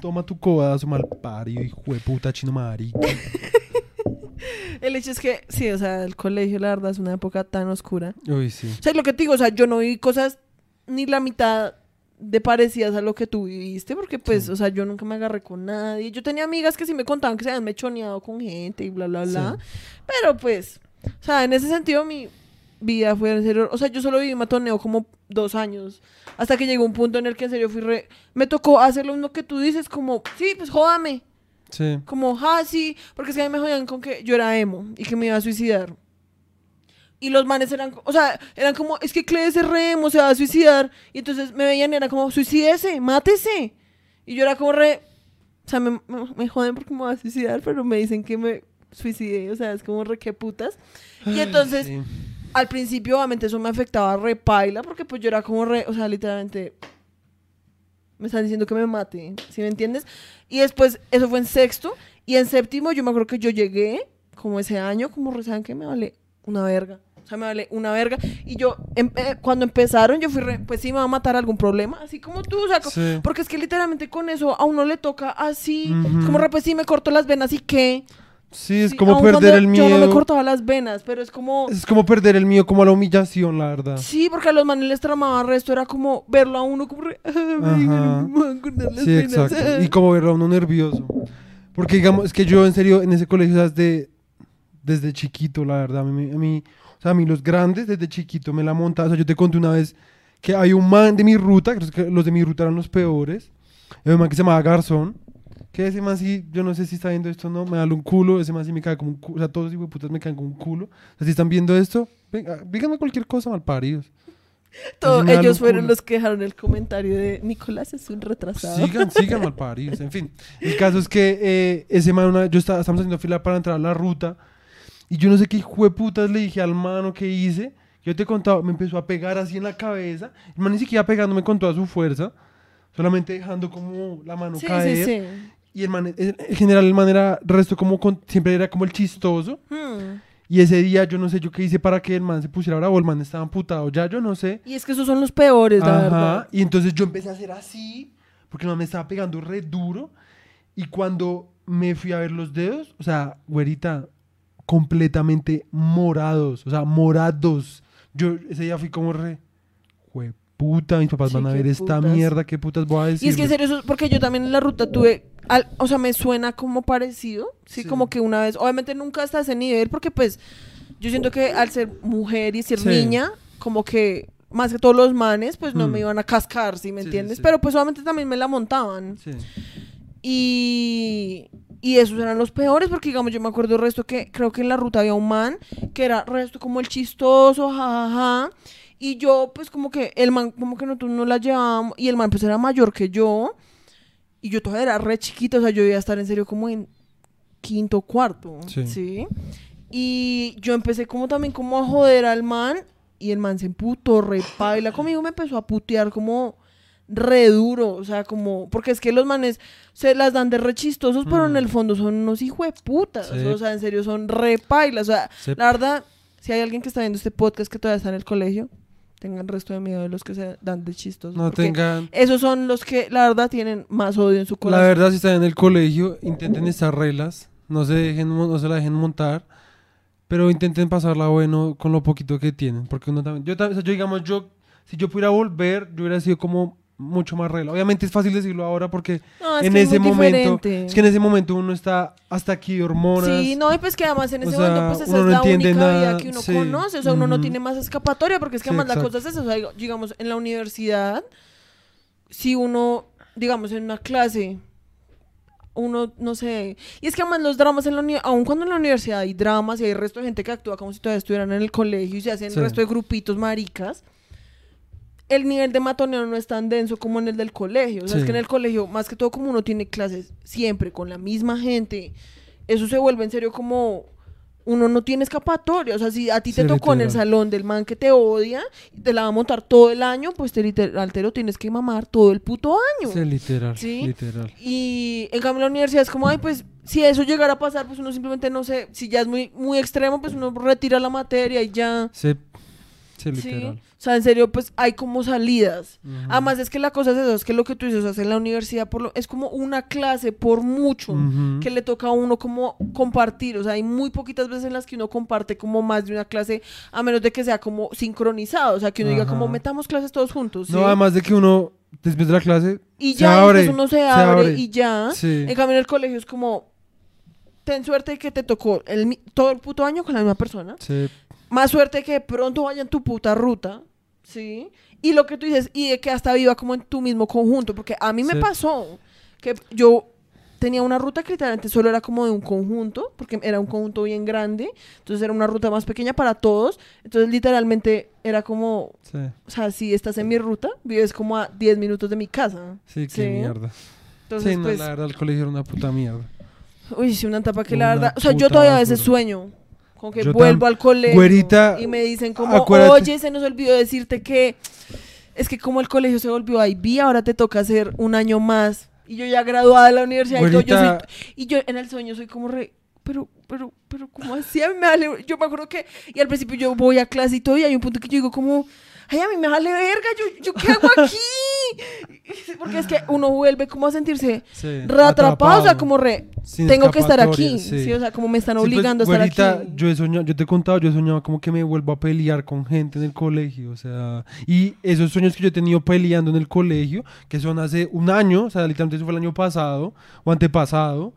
Toma tu codazo mal parido, hijo de puta chino marica. El hecho es que, sí, o sea, el colegio, la verdad, es una época tan oscura. Uy, sí. O sea, lo que te digo, o sea, yo no viví cosas ni la mitad de parecidas a lo que tú viviste, porque pues, Sí. o sea, yo nunca me agarré con nadie. Yo tenía amigas que sí me contaban que se habían mechoneado con gente y bla, bla, bla. Pero pues, o sea, en ese sentido mi vida fue en serio, o sea, yo solo viví matoneo como dos años, hasta que llegó un punto en el que en serio fui re... Me tocó hacer lo mismo que tú dices, como, sí, pues jódame. Sí. Como, ah, sí, porque es que a mí me jodían con que yo era emo y que me iba a suicidar. Y los manes eran, o sea, eran como, es que Cle es re emo, se va a suicidar. Y entonces me veían y era como, suicídese, mátese. Y yo era como re, o sea, me, me, me joden porque me voy a suicidar, pero me dicen que me suicidé, o sea, es como re que putas. Y entonces, Sí. al principio, obviamente, eso me afectaba re paila, porque pues yo era como re, o sea, literalmente, me están diciendo que me mate, ¿sí me entiendes? Y después, eso fue en sexto, y en séptimo yo me acuerdo que yo llegué, como ese año, como re, ¿saben qué? Me vale una verga. O sea, me vale una verga. Y yo, em- eh, cuando empezaron, yo fui re, pues sí, me va a matar algún problema, así como tú, o sea, Sí. porque es que literalmente con eso a uno le toca así, Ujú. como re, pues sí, me corto las venas y qué. Sí, es Sí, como perder el miedo. Yo no me cortaba las venas, pero es como... Es como perder el miedo, como a la humillación, la verdad. Sí, porque a los manes les tramaba resto, era como verlo a uno como re... Ajá. Sí, venas. exacto. Y como verlo a uno nervioso. Porque digamos, es que yo en serio en ese colegio, o sea, desde, desde chiquito, la verdad, a mí, a mí, o sea, a mí los grandes desde chiquito me la montaban. O sea, yo te conté una vez que hay un man de mi ruta, creo que los de mi ruta eran los peores. Hay un man que se llamaba Garzón. Que ese man sí, yo no sé si está viendo esto o no, me da un culo, ese man sí me cae como un culo, o sea, todos los hijos putas me caen como un culo. O sea, si están viendo esto, venga, díganme cualquier cosa, malparidos. Todo- ellos fueron locura. los que dejaron el comentario de Nicolás es un retrasado. Sigan, sigan mal paridos. En fin, el caso es que eh, ese man, una- yo estaba, estamos haciendo fila para entrar a la ruta y yo no sé qué hijo de putas le dije al mano que hice. Yo te he contado, me empezó a pegar así en la cabeza. El man ni siquiera pegándome con toda su fuerza, solamente dejando como la mano sí, caer. sí, sí. Y el man, en en general, el man era, resto como, con- siempre era como el chistoso. Hmm. Y ese día yo no sé yo qué hice para que el man se pusiera bravo. El man estaba amputado ya, yo no sé. Y es que esos son los peores, la Ajá, verdad. Y entonces yo empecé a hacer así, porque el man me estaba pegando re duro. Y cuando me fui a ver los dedos, o sea, güerita, completamente morados, o sea, morados. Yo ese día fui como re, puta, mis papás Sí, van a ver esta putas. mierda, qué putas voy a decir. Y es que en serio, eso, porque yo también en la ruta tuve, al- o sea, me suena como parecido, sí, Sí. como que una vez, obviamente nunca hasta ese nivel, porque pues yo siento que al ser mujer y ser Sí. niña, como que más que todos los manes, pues no Mm. me iban a cascar, ¿sí me entiendes? Pero pues obviamente también me la montaban. Sí. Y, y esos eran los peores, porque digamos, yo me acuerdo el resto que creo que en la ruta había un man que era resto como el chistoso, jajaja. Y yo, pues como que el man, como que nosotros no la llevábamos, y el man pues era mayor que yo. Y yo todavía era re chiquita, o sea, yo iba a estar en serio como en quinto cuarto, Sí. ¿sí? Y yo empecé como también como a joder al man, y el man se emputó, re paila conmigo, me empezó a putear como re duro, o sea, como, porque es que los manes se las dan de re chistosos, pero en Mm. el fondo son unos hijos de putas, Sí. o sea, en serio son re pailas, o sea, Sí. la verdad, si hay alguien que está viendo este podcast que todavía está en el colegio, tengan resto de miedo de los que se dan de chistosos. No tengan... Esos son los que, la verdad, tienen más odio en su corazón. La verdad, si están en el colegio, intenten estar reglas, no se, dejen, no se la dejen montar, pero intenten pasarla bueno con lo poquito que tienen, porque uno también, yo, también- o sea, yo digamos, yo, si yo pudiera volver, yo hubiera sido como mucho más regla. Obviamente es fácil decirlo ahora porque No, es en es ese muy momento, diferente. es que en ese momento uno está hasta aquí hormonas. Sí, no, y pues que además en ese sea, momento pues esa uno es no la entiende única vida nada, que uno sí, conoce, o sea, uno no tiene más escapatoria, porque es que Sí, además la exacto. cosa es eso, o sea, digamos, en la universidad, si uno, digamos, en una clase, uno, no sé, y es que además los dramas en la universidad, aun cuando en la universidad hay dramas y hay resto de gente que actúa como si todavía estuvieran en el colegio y se hacen Sí. resto de grupitos maricas, el nivel de matoneo no es tan denso como en el del colegio. O sea, es que en el colegio, más que todo como uno tiene clases siempre con la misma gente, eso se vuelve en serio como uno no tiene escapatoria. O sea, si a ti te Sí, tocó en el salón del man que te odia y te la va a montar todo el año, pues te literal te lo tienes que mamar todo el puto año. Sí, literal, ¿Sí? literal. Y en cambio la universidad es como, ay, pues si eso llegara a pasar, pues uno simplemente no sé, si ya es muy, muy extremo, pues uno retira la materia y ya. Sí, sí, Sí. literal. O sea, en serio, pues hay como salidas. Además es que la cosa es eso, es que lo que tú dices, o sea, en la universidad por lo, es como una clase por mucho que le toca a uno como compartir, o sea, hay muy poquitas veces en las que uno comparte como más de una clase, a menos de que sea como sincronizado, o sea, que uno diga como metamos clases todos juntos. No, además de que uno, después de la clase, y se ya, abre, uno se se abre, abre. y ya. En cambio en el colegio es como, ten suerte que te tocó el, todo el puto año con la misma persona. sí, Más suerte que de pronto vaya en tu puta ruta, ¿sí? Y lo que tú dices, y de que hasta viva como en tu mismo conjunto, porque a mí me pasó que yo tenía una ruta que literalmente solo era como de un conjunto, porque era un conjunto bien grande, entonces era una ruta más pequeña para todos, entonces literalmente era como, sí, o sea, si estás en mi ruta, vives como a 10 minutos de mi casa. sí, qué mierda. Entonces, sí, no, pues, la verdad, el colegio era una puta mierda. uy, sí, una etapa que la verdad, o sea, yo todavía a veces sueño. Como que Yo vuelvo al colegio Güerita, y me dicen como, acuérdate- oye, se nos olvidó decirte que es que como el colegio se volvió IB, ahora te toca hacer un año más. Y yo ya graduada de la universidad y yo soy- y yo en el sueño soy como re, pero, pero, pero, ¿cómo así? A mí me vale, yo me acuerdo que, y al principio yo voy a clase y todo, y hay un punto que yo digo como, ay, a mí me vale verga, yo, yo ¿qué hago aquí? Porque es que uno vuelve como a sentirse Sí, reatrapado, o sea, como re, tengo que estar aquí, sí. sí. o sea, como me están pues, obligando a estar güerita, aquí. Yo, he soñado, yo te he contado, yo he soñado como que me vuelvo a pelear con gente en el colegio, o sea, y esos sueños que yo he tenido peleando en el colegio, que son hace un año, o sea, literalmente eso fue el año pasado o antepasado,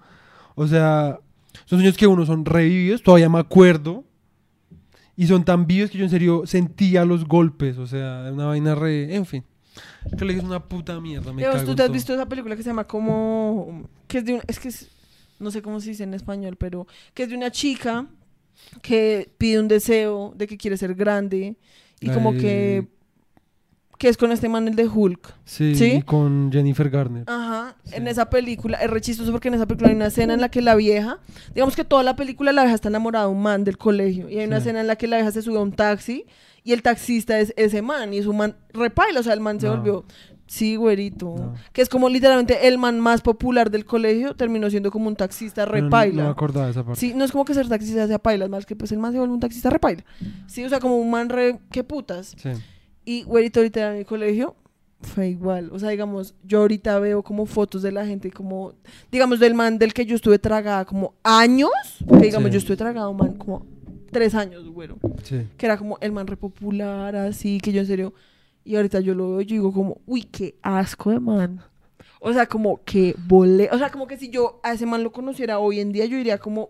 o sea, son sueños que uno son revividos, todavía me acuerdo, y son tan vivos que yo en serio sentía los golpes, o sea, una vaina re, en fin. El colegio es una puta mierda, me cago ¿Tú te has todo. visto esa película que se llama como... que es de un... es que es- no sé cómo se dice en español, pero que es de una chica que pide un deseo de que quiere ser grande y como Eh, que que es con este man, el de Hulk. Sí, ¿Sí? y con Jennifer Garner. Ajá, Sí. en esa película, es re chistoso porque en esa película hay una escena en la que la vieja, digamos que toda la película la vieja está enamorada de un man del colegio, y hay una Sí. escena en la que la vieja se sube a un taxi, y el taxista es ese man, y es un man repaila, o sea, el man se No. volvió, sí, güerito, No. que es como literalmente el man más popular del colegio, terminó siendo como un taxista no- repaila. No, me acordaba de esa parte. Sí, no es como que ser taxista sea paila, es más que pues el man se vuelve un taxista repaila. Sí, o sea, como un man re, qué putas. Sí. Y güerito ahorita en el colegio fue igual. O sea, digamos, yo ahorita veo como fotos de la gente, como, digamos, del man del que yo estuve tragada como años. Que digamos, Sí. yo estuve tragado, man, como tres años, güero. Sí. Que era como el man repopular, así, que yo en serio. Y ahorita yo lo veo yo digo como, uy, qué asco de man. O sea, como que volé. O sea, como que si yo a ese man lo conociera hoy en día, yo diría como,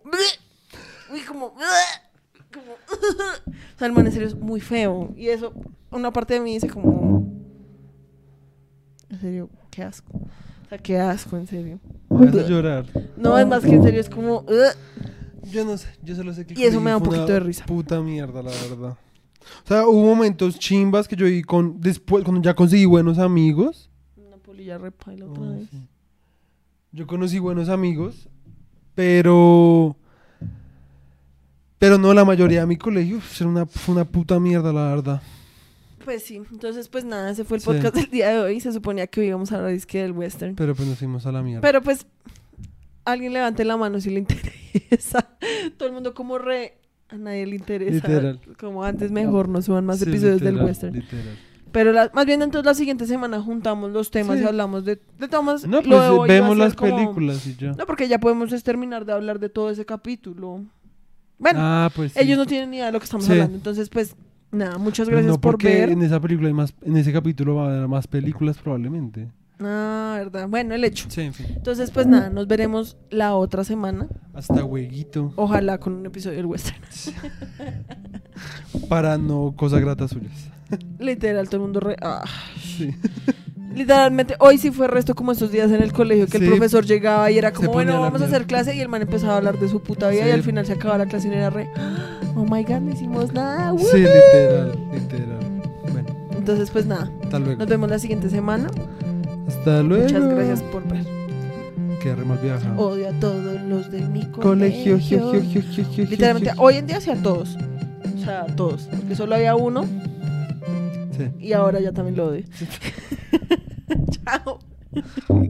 uy, como, como o sea, el man en serio es muy feo. Y eso, una parte de mí dice como, en serio, qué asco. O sea, qué asco, en serio. Me vas a llorar. No, es más que en serio, es como, "Ugh". Yo no sé, yo solo sé que Y eso me da un fue poquito una de risa. Puta mierda, la verdad. O sea, hubo momentos chimbas que yo vi con después cuando ya conseguí buenos amigos. una polilla repaila otra vez. sí. Yo conocí buenos amigos, pero pero no la mayoría de mi colegio uf, era una fue una puta mierda, la verdad. Pues sí, entonces pues nada, ese fue el Sí. podcast del día de hoy. Se suponía que hoy íbamos a hablar disque del western. Pero pues nos fuimos a la mierda. Pero pues alguien levante la mano si le interesa. Todo el mundo como re... A nadie le interesa. Literal. Como antes mejor no suban más Sí, episodios del western. literal. Pero la- más bien entonces la siguiente semana juntamos los temas Sí. y hablamos de, de temas. No, lo pues de vemos las como- películas y ya. No, porque ya podemos terminar de hablar de todo ese capítulo. Bueno, ah, pues sí. ellos no tienen ni idea de lo que estamos Sí. hablando. Entonces pues nada, muchas Pues gracias no, por porque ver. en esa película hay más en ese capítulo va a haber más películas probablemente. Ah, verdad. Bueno, el hecho. Sí, en fin. Entonces, pues nada, nos veremos la otra semana. Hasta hueguito Ojalá con un episodio del western. para no cosas gratas suyas. Literal, todo el mundo re... ah. Sí. Literalmente, hoy sí fue resto como estos días en el colegio que Sí. el profesor llegaba y era como, bueno, vamos a hacer clase y el man empezaba a hablar de su puta vida Sí. y al final se acababa la clase y era re, oh my god, no hicimos nada. Sí, woo". literal, literal. Bueno, Entonces, pues nada, hasta luego. nos vemos la siguiente semana. Hasta luego. Muchas gracias por ver. Qué re mal viajado. Odio a todos los de mi Colegio, colegio. gio, gio, gio, gio, gio, Literalmente, hoy en día sí a todos. O sea, a todos. Porque solo había uno Sí. y ahora ya también lo odio. 加 油！